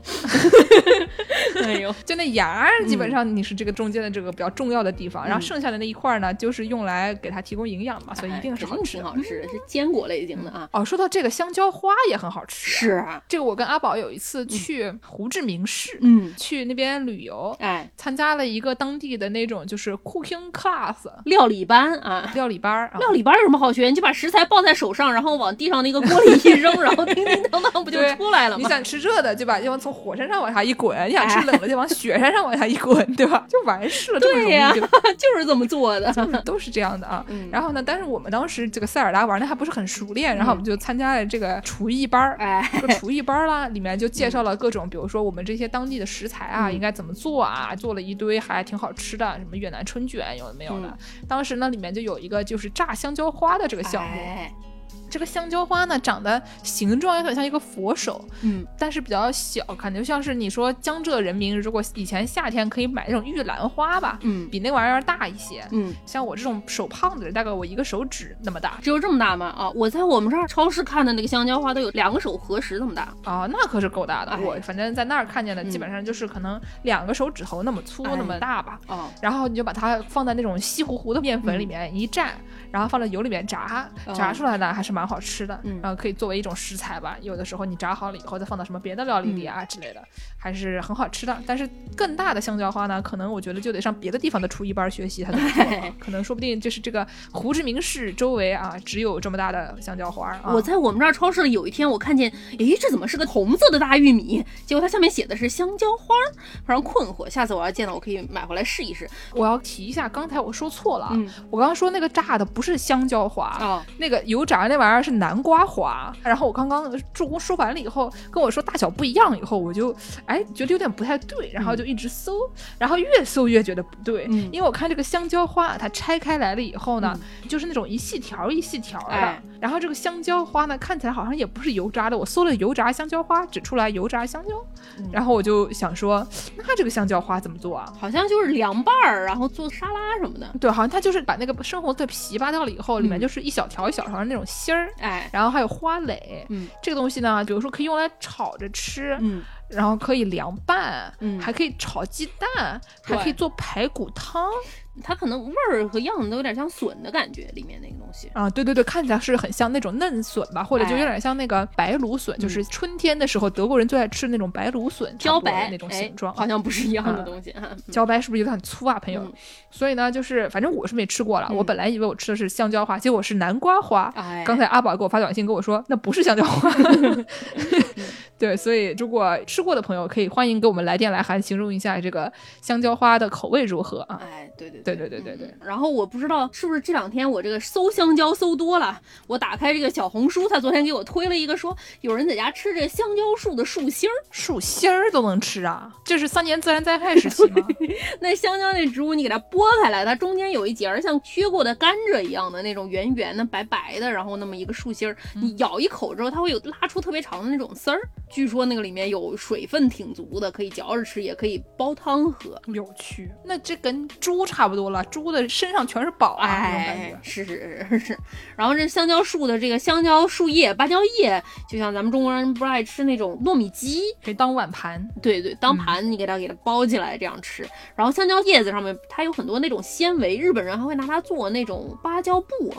哎呦，就那芽儿，基本上你是这个中间的这个比较重要的地方，然后剩下的那一块儿呢，就是用来给它提供营养嘛，所以一定是好吃好吃，是坚果类型的啊。哦，说到这个香蕉花也很好吃、是，啊，这个我跟阿宝有一次去胡志明市，嗯，去那边旅游，哎，参加了一个当地的那种就是 cooking class 料理班啊。料理班儿啊。料理班有什么好学？你就把食材抱在手上，然后往地上那个锅里一扔，然后叮叮当当，不就出来了吗？你想吃热的，就把就往从火山上往下一滚；你想吃冷的，就往雪山上往下一滚，对吧？就完事了，这么容易对呀就 就是这么做的。都是这样的啊。嗯然后呢，但是我们当时这个塞尔达玩的还不是很熟练，然后我们就参加了这个厨艺班儿。厨艺班儿啦，里面就介绍了各种，比如说我们这些当地的食材啊，嗯应该怎么做啊，做了一堆还挺好吃的，什么越南春卷有的没有的。嗯当时呢，里面就有一个就是炸香蕉花的这个项目。哎这个香蕉花呢，长得形状有点像一个佛手，嗯，但是比较小，感觉像是你说江浙人民如果以前夏天可以买那种玉兰花吧，嗯比那玩意儿大一些。嗯，像我这种手胖的人，大概我一个手指那么大只有这么大吗？啊，我在我们这儿超市看的那个香蕉花都有两个手合十那么大。啊，那可是够大的。哎我反正在那儿看见的，嗯基本上就是可能两个手指头那么粗、哎那么大吧。哦，然后你就把它放在那种稀糊糊的面粉里面一蘸，然后放在油里面炸，哦炸出来呢还是蛮好吃的。嗯然后可以作为一种食材吧。有的时候你炸好了以后再放到什么别的料理里嗯啊之类的，还是很好吃的。但是更大的香蕉花呢，可能我觉得就得上别的地方的厨艺班学习它怎么做了。可能说不定就是这个胡志明市周围啊，只有这么大的香蕉花啊。我在我们这儿超市里有一天，我看见，诶，这怎么是个红色的大玉米？结果它下面写的是香蕉花儿，非常困惑。下次我要见到，我可以买回来试一试。我要提一下，刚才我说错了啊，嗯我刚刚说那个炸的不是香蕉花，哦那个油炸那玩玩意儿是南瓜花。然后我刚刚助攻说完了以后，跟我说大小不一样以后，我就哎觉得有点不太对，然后就一直搜，然后越搜越觉得不对，嗯因为我看这个香蕉花它拆开来了以后呢，就是那种一细条一细条的，哎然后这个香蕉花呢看起来好像也不是油炸的，我搜了油炸香蕉花，只出来油炸香蕉，嗯然后我就想说，那这个香蕉花怎么做啊？好像就是凉拌儿，然后做沙拉什么的。对，好像它就是把那个生红色皮扒掉了以后，里面嗯。就是一小条一小条的那种芯儿，哎，然后还有花蕾。嗯。这个东西呢，比如说可以用来炒着吃，嗯，然后可以凉拌，嗯还可以炒鸡蛋，还可以做排骨汤它可能味儿和样子都有点像笋的感觉，里面那个东西。啊。对对对，看起来是很像那种嫩笋吧，或者就有哎点像那个白芦笋，就是春天的时候德国人最爱吃那种白芦笋，差茭白那种哎形状。好像不是一样的嗯东西啊。茭白是不是有点很粗啊，朋友？嗯所以呢，就是反正我是没吃过了。我嗯本来以为我吃的是香蕉花，结果是南瓜花。哎，刚才阿宝给我发短信跟我说，那不是香蕉花。对，所以如果吃过的朋友，可以欢迎给我们来电来函，形容一下这个香蕉花的口味如何啊？哎，对对对对对对对嗯然后我不知道是不是这两天我这个搜香蕉搜多了，我打开这个小红书，他昨天给我推了一个说有人在家吃这香蕉树的树心儿。树心儿都能吃啊？这是三年自然灾害时期吗？那香蕉那植物你给它剥开来，它中间有一节儿像削过的甘蔗一样的那种圆圆的、白白的，然后那么一个树心儿，你咬一口之后，它会有拉出特别长的那种丝儿。据说那个里面有水分挺足的，可以嚼着吃，也可以煲汤喝。有趣，那这跟猪差不多了，猪的身上全是宝啊，那种感哎觉，。是是是是。然后这香蕉树的这个香蕉树叶、芭蕉叶，就像咱们中国人不是爱吃那种糯米鸡，可以当碗盘，对对，当盘你给它给它包起来这样吃。然后香蕉叶子上面它有很多那种纤维，日本人还会拿它做那种芭蕉布。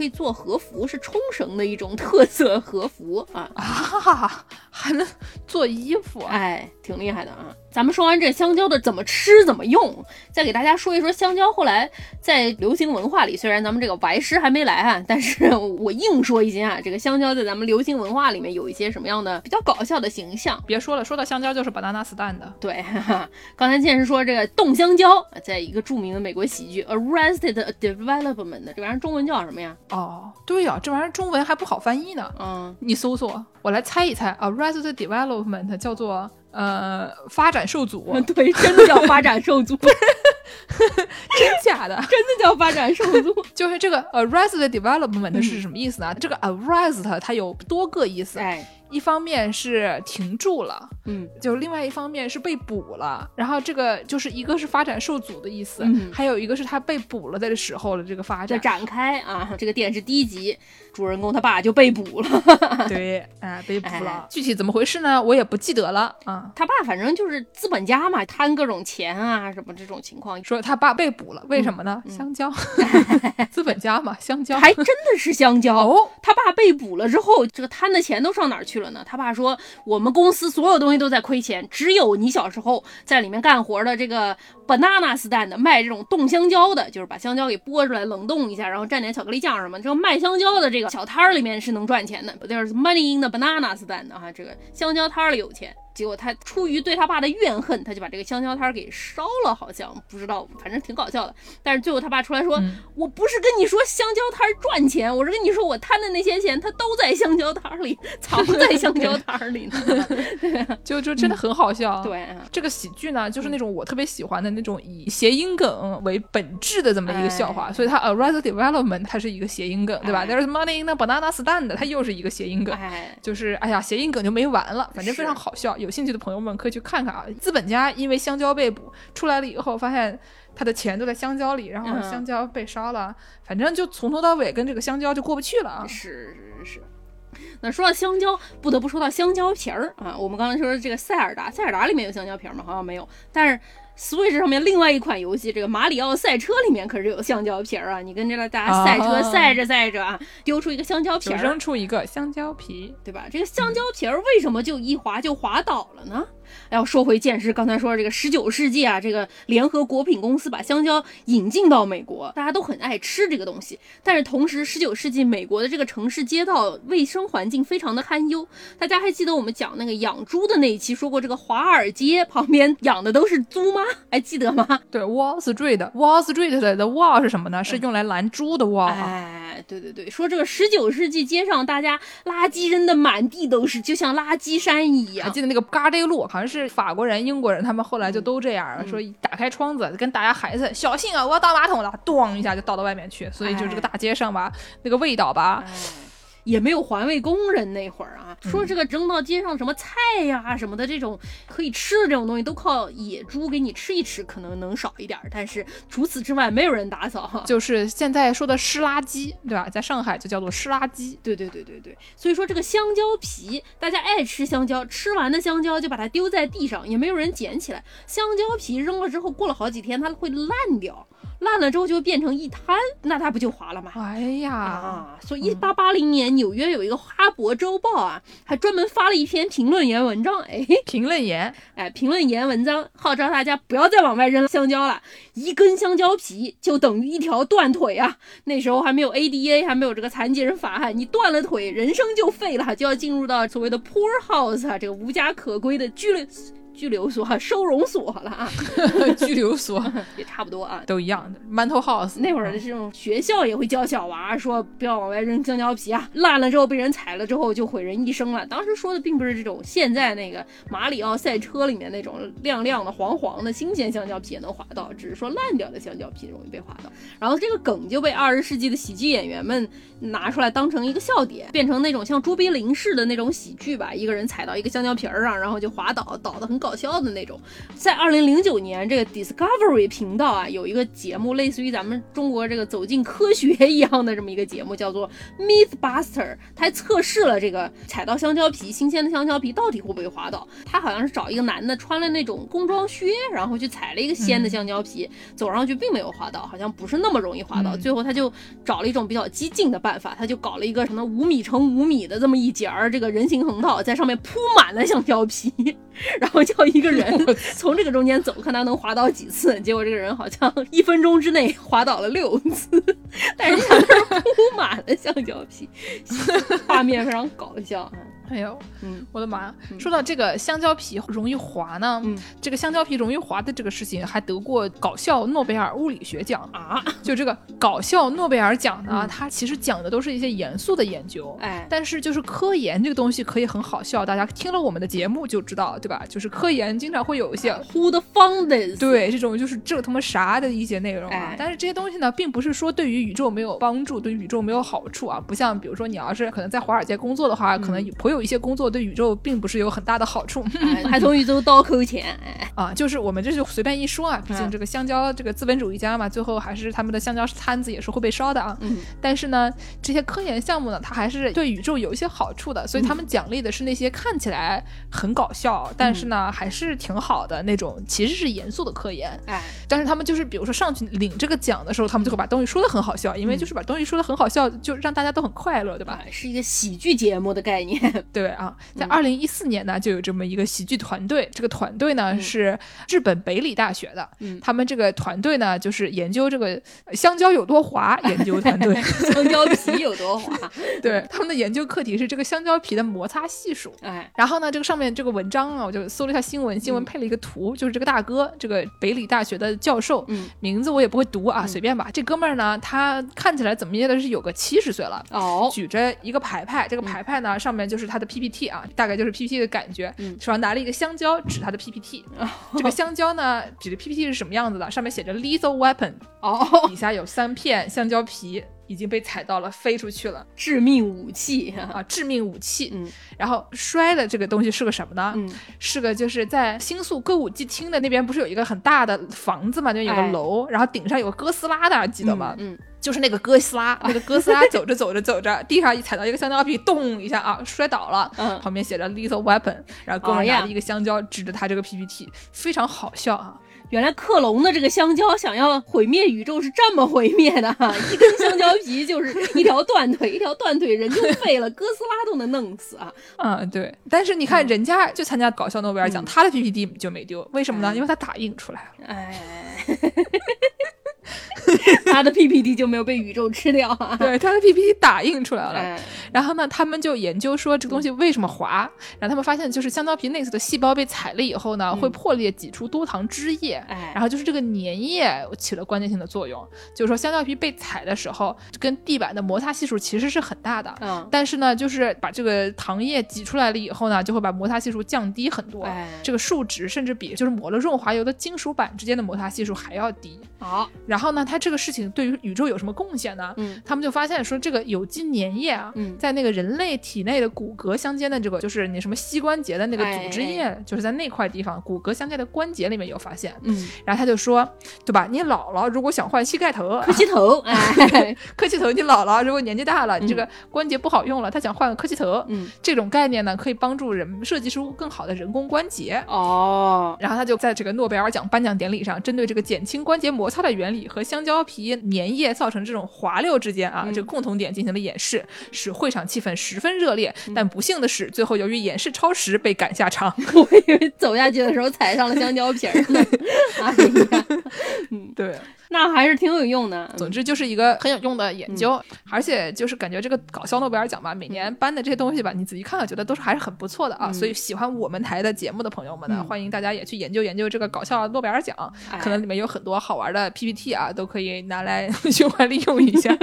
可以做和服，是冲绳的一种特色和服啊，啊，还能做衣服啊？哎，挺厉害的啊。咱们说完这香蕉的怎么吃怎么用，再给大家说一说香蕉后来在流行文化里，虽然咱们这个白师还没来啊，但是我硬说一些啊，这个香蕉在咱们流行文化里面有一些什么样的比较搞笑的形象。别说了，说到香蕉就是 banana stand 的。对，哈哈，刚才健身说这个冻香蕉，在一个著名的美国喜剧《Arrested Development》的这玩意儿中文叫什么呀？哦，对呀、这玩意儿中文还不好翻译呢。嗯，你搜索，我来猜一猜啊，Arrested Development 叫做呃发展受阻，对，真的叫发展受阻，真 真假的？真的叫发展受阻。就是这个 Arrested Development 是什么意思呢？这个 Arrest 它有多个意思，哎，一方面是停住了，嗯，就另外一方面是被捕了，然后这个就是一个是发展受阻的意思，嗯还有一个是他被捕了的时候的这个发展。再展开啊，这个电视第一集，主人公他爸就被捕了。对，哎，被捕了哎。具体怎么回事呢？我也不记得了啊。他爸反正就是资本家嘛，贪各种钱啊，什么这种情况，说他爸被捕了，为什么呢？嗯香蕉，资本家嘛，香蕉。还真的是香蕉。哦，他爸被捕了之后，这个贪的钱都上哪儿去他爸说，我们公司所有东西都在亏钱，只有你小时候在里面干活的这个 banana stand 卖这种冻香蕉的，就是把香蕉给剥出来冷冻一下，然后蘸点巧克力酱什么，这个卖香蕉的这个小摊儿里面是能赚钱的，There's money in the banana stand 啊，这个香蕉摊儿里有钱。结果他出于对他爸的怨恨，他就把这个香蕉摊儿给烧了，好像不知道，反正挺搞笑的。但是最后他爸出来说，嗯我不是跟你说香蕉摊儿赚钱，我是跟你说我贪的那些钱，它都在香蕉摊儿里，藏在香蕉摊儿里呢。就就真的很好笑。。对啊，这个喜剧呢，就是那种我特别喜欢的那种以谐音梗为本质的这么一个笑话，哎所以它 Arrested Development 它是一个谐音梗，对吧、哎 t h e r e s money in the banana stand，它又是一个谐音梗。哎，就是哎呀，谐音梗就没完了，反正非常好笑。有兴趣的朋友们可以去看看啊。资本家因为香蕉被捕出来了以后，发现他的钱都在香蕉里，然后嗯香蕉被烧了，反正就从头到尾跟这个香蕉就过不去了啊。是是是。那说到香蕉，不得不说到香蕉皮儿啊。我们刚才说的这个塞尔达，塞尔达里面有香蕉皮儿吗？好像没有。但是 Switch 上面另外一款游戏，这个马里奥赛车里面可是有香蕉皮儿啊。你跟这个大家赛车啊赛着赛着啊，丢出一个香蕉皮儿，扔出一个香蕉皮，对吧？这个香蕉皮儿为什么就一滑就滑倒了呢？要说回剑师刚才说这个十九世纪啊，这个联合果品公司把香蕉引进到美国，大家都很爱吃这个东西。但是同时，十九世纪美国的这个城市街道卫生环境非常的堪忧。大家还记得我们讲那个养猪的那一期说过，这个华尔街旁边养的都是猪吗？还记得吗？对，Wall Street，Wall Street 的的 wall 是什么呢？是用来拦猪的 wall 啊。哎，哎，对对对，说这个十九世纪街上大家垃圾扔的满地都是，就像垃圾山一样还。记得那个嘎这个路，好像是法国人、英国人，他们后来就都这样，说打开窗子跟大家喊一声“小心啊，我要倒马桶了”，咣一下就倒到外面去。所以就这个大街上吧，那个味道吧，哎。也没有环卫工人那会儿啊，说这个扔到街上什么菜呀、什么的这种可以吃的这种东西，都靠野猪给你吃一吃，可能能少一点儿。但是除此之外，没有人打扫。就是现在说的湿垃圾，对吧？在上海就叫做湿垃圾。对对对对对，所以说这个香蕉皮，大家爱吃香蕉，吃完的香蕉就把它丢在地上，也没有人捡起来。香蕉皮扔了之后，过了好几天它会烂掉，烂了之后就变成一滩，那它不就滑了吗？哎呀，啊，所以一八八零年纽约有一个《哈勃周报》啊，还专门发了一篇评论员文章，哎评论员，哎，评论员文章号召大家不要再往外扔香蕉了，一根香蕉皮就等于一条断腿啊！那时候还没有 ADA，还没有这个残疾人法案，你断了腿，人生就废了，就要进入到所谓的 poor house 啊，这个无家可归的拘留拘留所、收容所了啊，拘留所 也差不多啊。都一样的，mental house。那会儿的这种学校也会教小娃说不要往外扔香蕉皮啊，烂了之后被人踩了之后就毁人一生了。当时说的并不是这种现在那个马里奥赛车里面那种亮亮的黄黄的新鲜香蕉皮也能滑到，只是说烂掉的香蕉皮容易被滑到。然后这个梗就被二十世纪的喜剧演员们拿出来当成一个笑点，变成那种像卓别林式的那种喜剧吧，一个人踩到一个香蕉皮儿上，然后就滑倒，倒得很搞笑的那种。在二零零九年，这个 Discovery 频道啊有一个节目，类似于咱们中国这个走进科学一样的这么一个节目，叫做 MythBuster。他还测试了这个踩到香蕉皮，新鲜的香蕉皮到底会不会滑倒。他好像是找一个男的穿了那种工装靴，然后去踩了一个鲜的香蕉皮，走上去并没有滑倒，好像不是那么容易滑倒。最后他就找了一种比较激进的办法，他就搞了一个什么五米乘五米的这么一截儿这个人行横道，在上面铺满了香蕉皮，然后叫一个人从这个中间走，看他能滑倒几次。结果这个人好像一分钟之内滑倒了六次，但是他那儿铺满了橡胶皮，画面非常搞笑啊。哎呦，嗯，我的妈呀！说到这个香蕉皮容易滑呢，嗯这个香蕉皮容易滑的这个事情还得过搞笑诺贝尔物理学奖。啊，就这个搞笑诺贝尔奖呢，嗯它其实讲的都是一些严肃的研究。哎，但是就是科研这个东西可以很好笑，大家听了我们的节目就知道，对吧？就是科研经常会有一些 Who the founders？对这种就是这他妈啥的一些内容啊哎。但是这些东西呢，并不是说对于宇宙没有帮助，对于宇宙没有好处啊。不像比如说你要是可能在华尔街工作的话，可能有颇有一些工作对宇宙并不是有很大的好处。哎 还从宇宙倒扣钱，哎，啊，就是我们这就随便一说啊，毕竟嗯这个香蕉这个资本主义家嘛，最后还是他们的香蕉摊子也是会被烧的啊。嗯，但是呢，这些科研项目呢，它还是对宇宙有一些好处的，所以他们奖励的是那些看起来很搞笑，但是呢还是挺好的那种，其实是严肃的科研。哎，但是他们就是比如说上去领这个奖的时候，他们就会把东西说的很好笑，因为就是把东西说的很好笑，就让大家都很快乐，对吧？是一个喜剧节目的概念，对啊，在二零一四年呢，就有这么一个喜剧团队。这个团队呢、是日本北理大学的，嗯。他们这个团队呢就是研究这个香蕉有多滑 研究团队。香蕉皮有多滑，对，他们的研究课题是这个香蕉皮的摩擦系数。哎，然后呢，这个上面这个文章啊，我就搜了一下新闻，新闻配了一个图，就是这个大哥，这个北理大学的教授，嗯。名字我也不会读啊，随便吧。这哥们儿呢，他看起来怎么也得是有个七十岁了，哦，举着一个牌牌，这个牌牌呢、上面就是他的 PPT 啊，大概就是 PPT 的感觉，嗯手上拿了一个香蕉指他的 PPT，、这个香蕉呢指的 PPT 是什么样子的？上面写着 lethal weapon，哦，底下有三片香蕉皮已经被踩到了，飞出去了致命武器，啊，致命武器。嗯然后摔的这个东西是个什么呢？嗯是个就是在星宿歌舞伎厅的那边不是有一个很大的房子嘛，就有个哎楼，然后顶上有个哥斯拉的，记得吗？嗯，就是那个哥斯拉，那个哥斯拉走着走着走着，地上一踩到一个香蕉皮，咚一下啊，摔倒了。嗯旁边写着 Little weapon，然后哥们拿着一个香蕉指着他这个 PPT，非常好笑啊。原来克隆的这个香蕉想要毁灭宇宙是这么毁灭的哈，一根香蕉皮就是一条断腿，一条断腿人就废了，哥斯拉都能弄死啊！嗯，对。但是你看人家就参加搞笑诺贝尔奖，嗯他的 PPT 就没丢，为什么呢？嗯因为他打印出来了。哎，他的 PPT 就没有被宇宙吃掉啊。对，他的 PPT 打印出来了。哎，然后呢，他们就研究说这个东西为什么滑，然后他们发现就是香蕉皮内侧的细胞被踩了以后呢，会破裂挤出多糖汁液，哎然后就是这个粘液起了关键性的作用，就是说香蕉皮被踩的时候，跟地板的摩擦系数其实是很大的。嗯，但是呢，就是把这个糖液挤出来了以后呢，就会把摩擦系数降低很多。哎这个数值甚至比就是抹了润滑油的金属板之间的摩擦系数还要低。好，然后呢，他这个事情对于宇宙有什么贡献呢？嗯他们就发现说，这个有机粘液啊，嗯在那个人类体内的骨骼相间的这个，就是你什么膝关节的那个组织液，就是在那块地方骨骼相间的关节里面有发现。嗯，然后他就说，对吧？你姥姥如果想换膝盖头，磕膝头，哎，磕膝头，你姥姥如果年纪大了，你这个关节不好用了，她想换个磕膝头，嗯，这种概念呢，可以帮助人设计出更好的人工关节。哦，然后他就在这个诺贝尔奖颁奖典礼上，针对这个减轻关节摩擦的原理和香蕉皮粘液造成这种滑溜之间啊、这个共同点进行了演示，使会场气氛十分热烈。但不幸的是，最后由于演示超时被赶下场。我以为走下去的时候踩上了香蕉皮儿呢。哎呀，对，那还是挺有用的。总之就是一个很有用的研究，而且就是感觉这个搞笑诺贝尔奖吧，每年颁的这些东西吧，你仔细看看，觉得都是还是很不错的啊。所以喜欢我们台的节目的朋友们呢，嗯欢迎大家也去研究研究这个搞笑诺贝尔奖，哎可能里面有很多好玩的 PPT 啊，都可以拿来 循环利用一下。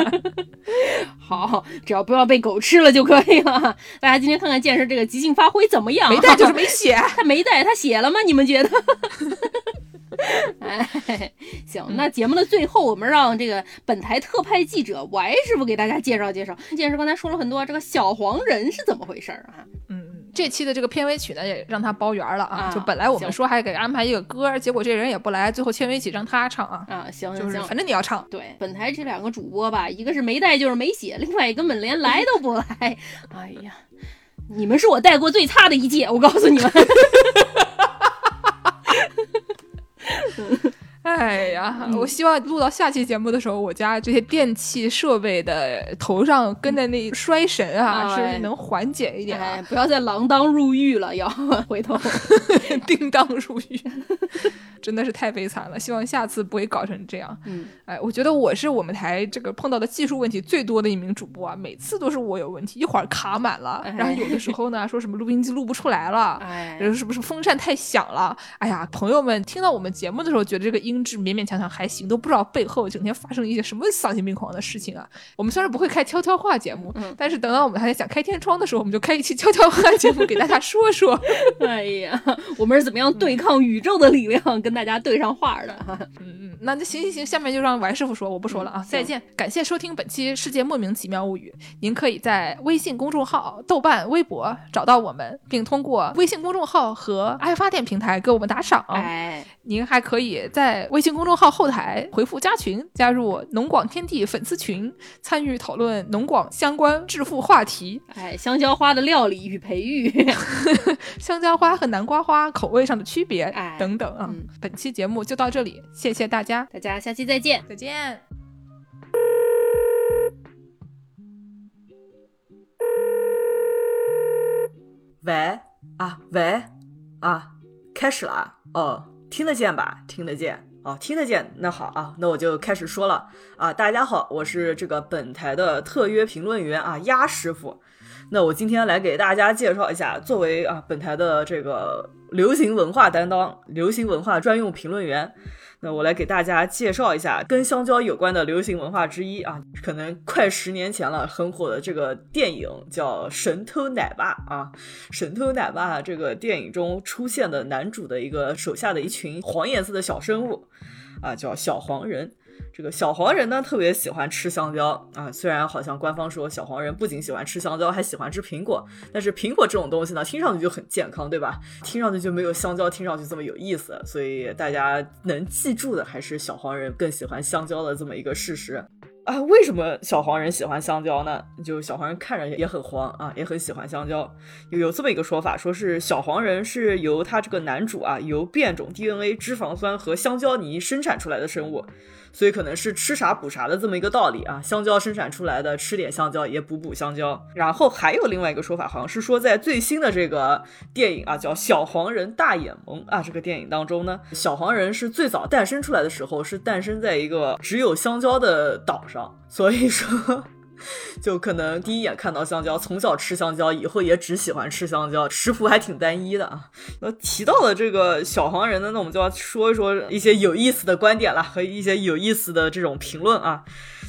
好，只要不要被狗吃了就可以了。大家今天看看健身这个即兴发挥怎么样？没带就是没写。他没带，他写了吗？你们觉得？哎，行，那节目的最后，我们让这个本台特派记者 Y 师傅给大家介绍介绍。健师刚才说了很多，这个小黄人是怎么回事儿啊？嗯，这期的这个片尾曲呢，也让他包圆了啊。啊就本来我们说还给安排一个歌，结果这人也不来，最后片尾曲让他唱啊。啊，行行行，就是反正你要唱，对，本台这两个主播吧，一个是没带就是没写，另外一根本连来都不来。哎呀，你们是我带过最差的一届，我告诉你们。哎呀，我希望录到下期节目的时候，我家这些电器设备的头上跟的那摔神啊，哎是能缓解一点不要再锒铛入狱了，要 回头。叮当入狱，真的是太悲惨了。希望下次不会搞成这样。嗯，哎，我觉得我是我们台这个碰到的技术问题最多的一名主播啊，每次都是我有问题，一会儿卡满了，哎然后有的时候呢说什么录音机录不出来了。哎，是不是风扇太响了？哎呀，朋友们听到我们节目的时候，觉得这个音质勉勉强强还行，都不知道背后整天发生一些什么丧心病狂的事情啊！我们虽然不会开悄悄话节目，嗯但是等到我们还想开天窗的时候，我们就开一期悄悄话节目给大家说说。哎呀，我们是怎么样对抗宇宙的力量，跟大家对上话的哈？嗯嗯，那就行行行，下面就让王师傅说，我不说了啊，嗯再见！感谢收听本期《世界莫名其妙物语》，您可以在微信公众号、豆瓣、微博找到我们，并通过微信公众号和爱发电平台给我们打赏。哎，您还可以在微信公众号后台回复“加群”，加入农广天地粉丝群，参与讨论农广相关致富话题。哎，香蕉花的料理与培育，香蕉花和南瓜花口味上的区别哎等等啊。嗯本期节目就到这里，谢谢大家，大家下期再见。再见。喂啊喂啊，开始了啊哦，听得见吧？听得见哦，听得见。那好啊，那我就开始说了啊。大家好，我是这个本台的特约评论员啊，鸭师傅。那我今天来给大家介绍一下，作为啊本台的这个流行文化担当、流行文化专用评论员，那我来给大家介绍一下跟香蕉有关的流行文化之一啊，可能快十年前了，很火的这个电影叫《神偷奶爸》啊，《神偷奶爸》这个电影中出现的男主的一个手下的一群黄颜色的小生物啊，叫小黄人。这个小黄人呢，特别喜欢吃香蕉啊。虽然好像官方说小黄人不仅喜欢吃香蕉，还喜欢吃苹果，但是苹果这种东西呢，听上去就很健康，对吧？听上去就没有香蕉听上去这么有意思。所以大家能记住的还是小黄人更喜欢香蕉的这么一个事实。啊，为什么小黄人喜欢香蕉呢？就小黄人看着也很黄啊，也很喜欢香蕉。有这么一个说法，说是小黄人是由他这个男主啊，由变种 DNA、脂肪酸和香蕉泥生产出来的生物。所以可能是吃啥补啥的这么一个道理啊，香蕉生产出来的，吃点香蕉也补补香蕉。然后还有另外一个说法，好像是说在最新的这个电影啊，叫《小黄人大眼萌》啊，这个电影当中呢，小黄人是最早诞生出来的时候是诞生在一个只有香蕉的岛上，所以说。就可能第一眼看到香蕉，从小吃香蕉，以后也只喜欢吃香蕉，食谱还挺单一的啊。那提到了这个小黄人呢，那我们就要说一说一些有意思的观点了和一些有意思的这种评论啊。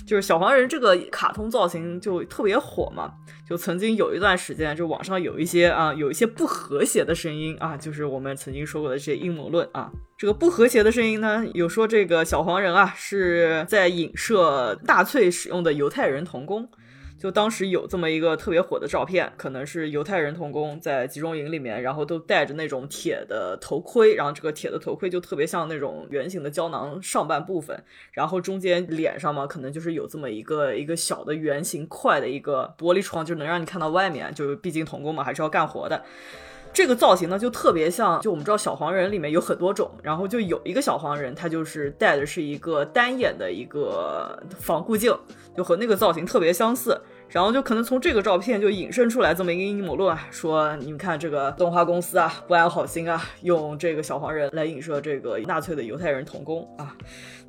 就是小黄人这个卡通造型就特别火嘛，就曾经有一段时间，就网上有一些啊，有一些不和谐的声音啊，就是我们曾经说过的这些阴谋论啊。这个不和谐的声音呢，有说这个小黄人啊是在影射纳粹使用的犹太人童工。就当时有这么一个特别火的照片，可能是犹太人童工在集中营里面，然后都戴着那种铁的头盔，然后这个铁的头盔就特别像那种圆形的胶囊上半部分，然后中间脸上嘛，可能就是有这么一个一个小的圆形块的一个玻璃窗，就能让你看到外面。就毕竟童工嘛，还是要干活的。这个造型呢，就特别像，就我们知道小黄人里面有很多种，然后就有一个小黄人，他就是戴的是一个单眼的一个防护镜。就和那个造型特别相似，然后就可能从这个照片就引申出来这么一个阴谋论，说你们看这个动画公司啊，不安好心啊，用这个小黄人来影射这个纳粹的犹太人童工啊。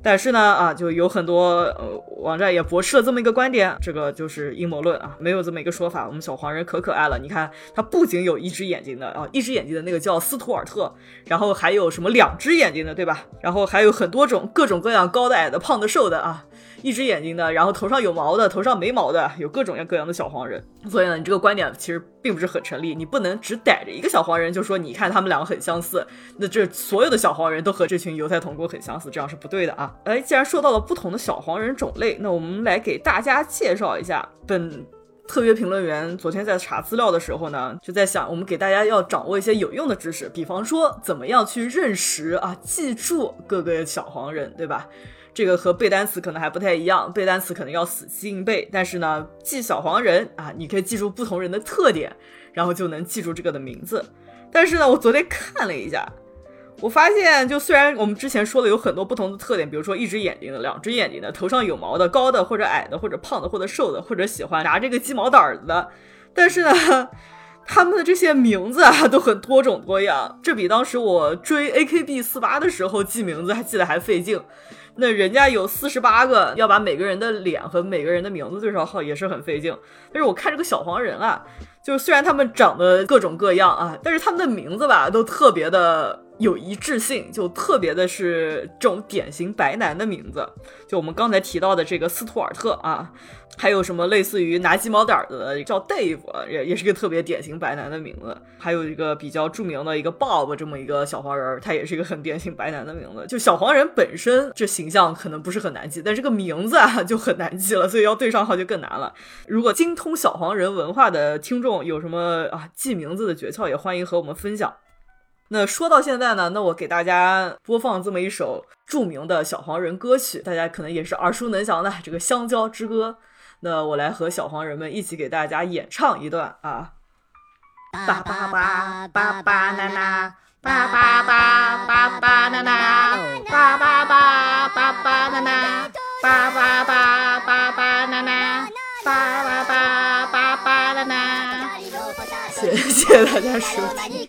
但是呢，啊，就有很多呃网站也驳斥了这么一个观点，这个就是阴谋论啊，没有这么一个说法。我们小黄人可可爱了，你看它不仅有一只眼睛的啊，一只眼睛的那个叫斯图尔特，然后还有什么两只眼睛的，对吧？然后还有很多种各种各样高的、矮的、胖的、瘦的啊。一只眼睛的，然后头上有毛的，头上没毛的，有各种各样的小黄人。所以呢，你这个观点其实并不是很成立。你不能只逮着一个小黄人就说，你看他们两个很相似，那这所有的小黄人都和这群犹太童工很相似，这样是不对的啊。哎，既然说到了不同的小黄人种类，那我们来给大家介绍一下。本特约评论员昨天在查资料的时候呢，就在想，我们给大家要掌握一些有用的知识，比方说怎么样去认识啊，记住各个小黄人，对吧？这个和背单词可能还不太一样，背单词可能要死记硬背，但是呢，记小黄人啊，你可以记住不同人的特点，然后就能记住这个的名字。但是呢，我昨天看了一下，我发现就虽然我们之前说的有很多不同的特点，比如说一只眼睛的、两只眼睛的、头上有毛的、高的或者矮的或者胖的或者瘦的或者喜欢拿这个鸡毛掸子的，但是呢，他们的这些名字啊都很多种多样，这比当时我追 AKB 四八的时候记名字还记得还费劲。那人家有四十八个，要把每个人的脸和每个人的名字对上号，也是很费劲。但是我看这个小黄人啊，就是虽然他们长得各种各样啊，但是他们的名字吧，都特别的。有一致性，就特别的是这种典型白男的名字，就我们刚才提到的这个斯图尔特啊，还有什么类似于拿鸡毛掸子的叫 Dave，也也是个特别典型白男的名字。还有一个比较著名的一个 Bob 这么一个小黄人，他也是一个很典型白男的名字。就小黄人本身这形象可能不是很难记，但这个名字啊就很难记了，所以要对上号就更难了。如果精通小黄人文化的听众有什么啊记名字的诀窍，也欢迎和我们分享。那说到现在呢，那我给大家播放这么一首著名的小黄人歌曲，大家可能也是耳熟能详的这个《香蕉之歌》。那我来和小黄人们一起给大家演唱一段啊！巴巴巴巴巴娜娜，巴巴巴巴巴娜娜，巴巴巴巴巴娜娜，巴巴巴巴巴娜娜，巴巴巴巴巴啦啦。谢谢大家收听。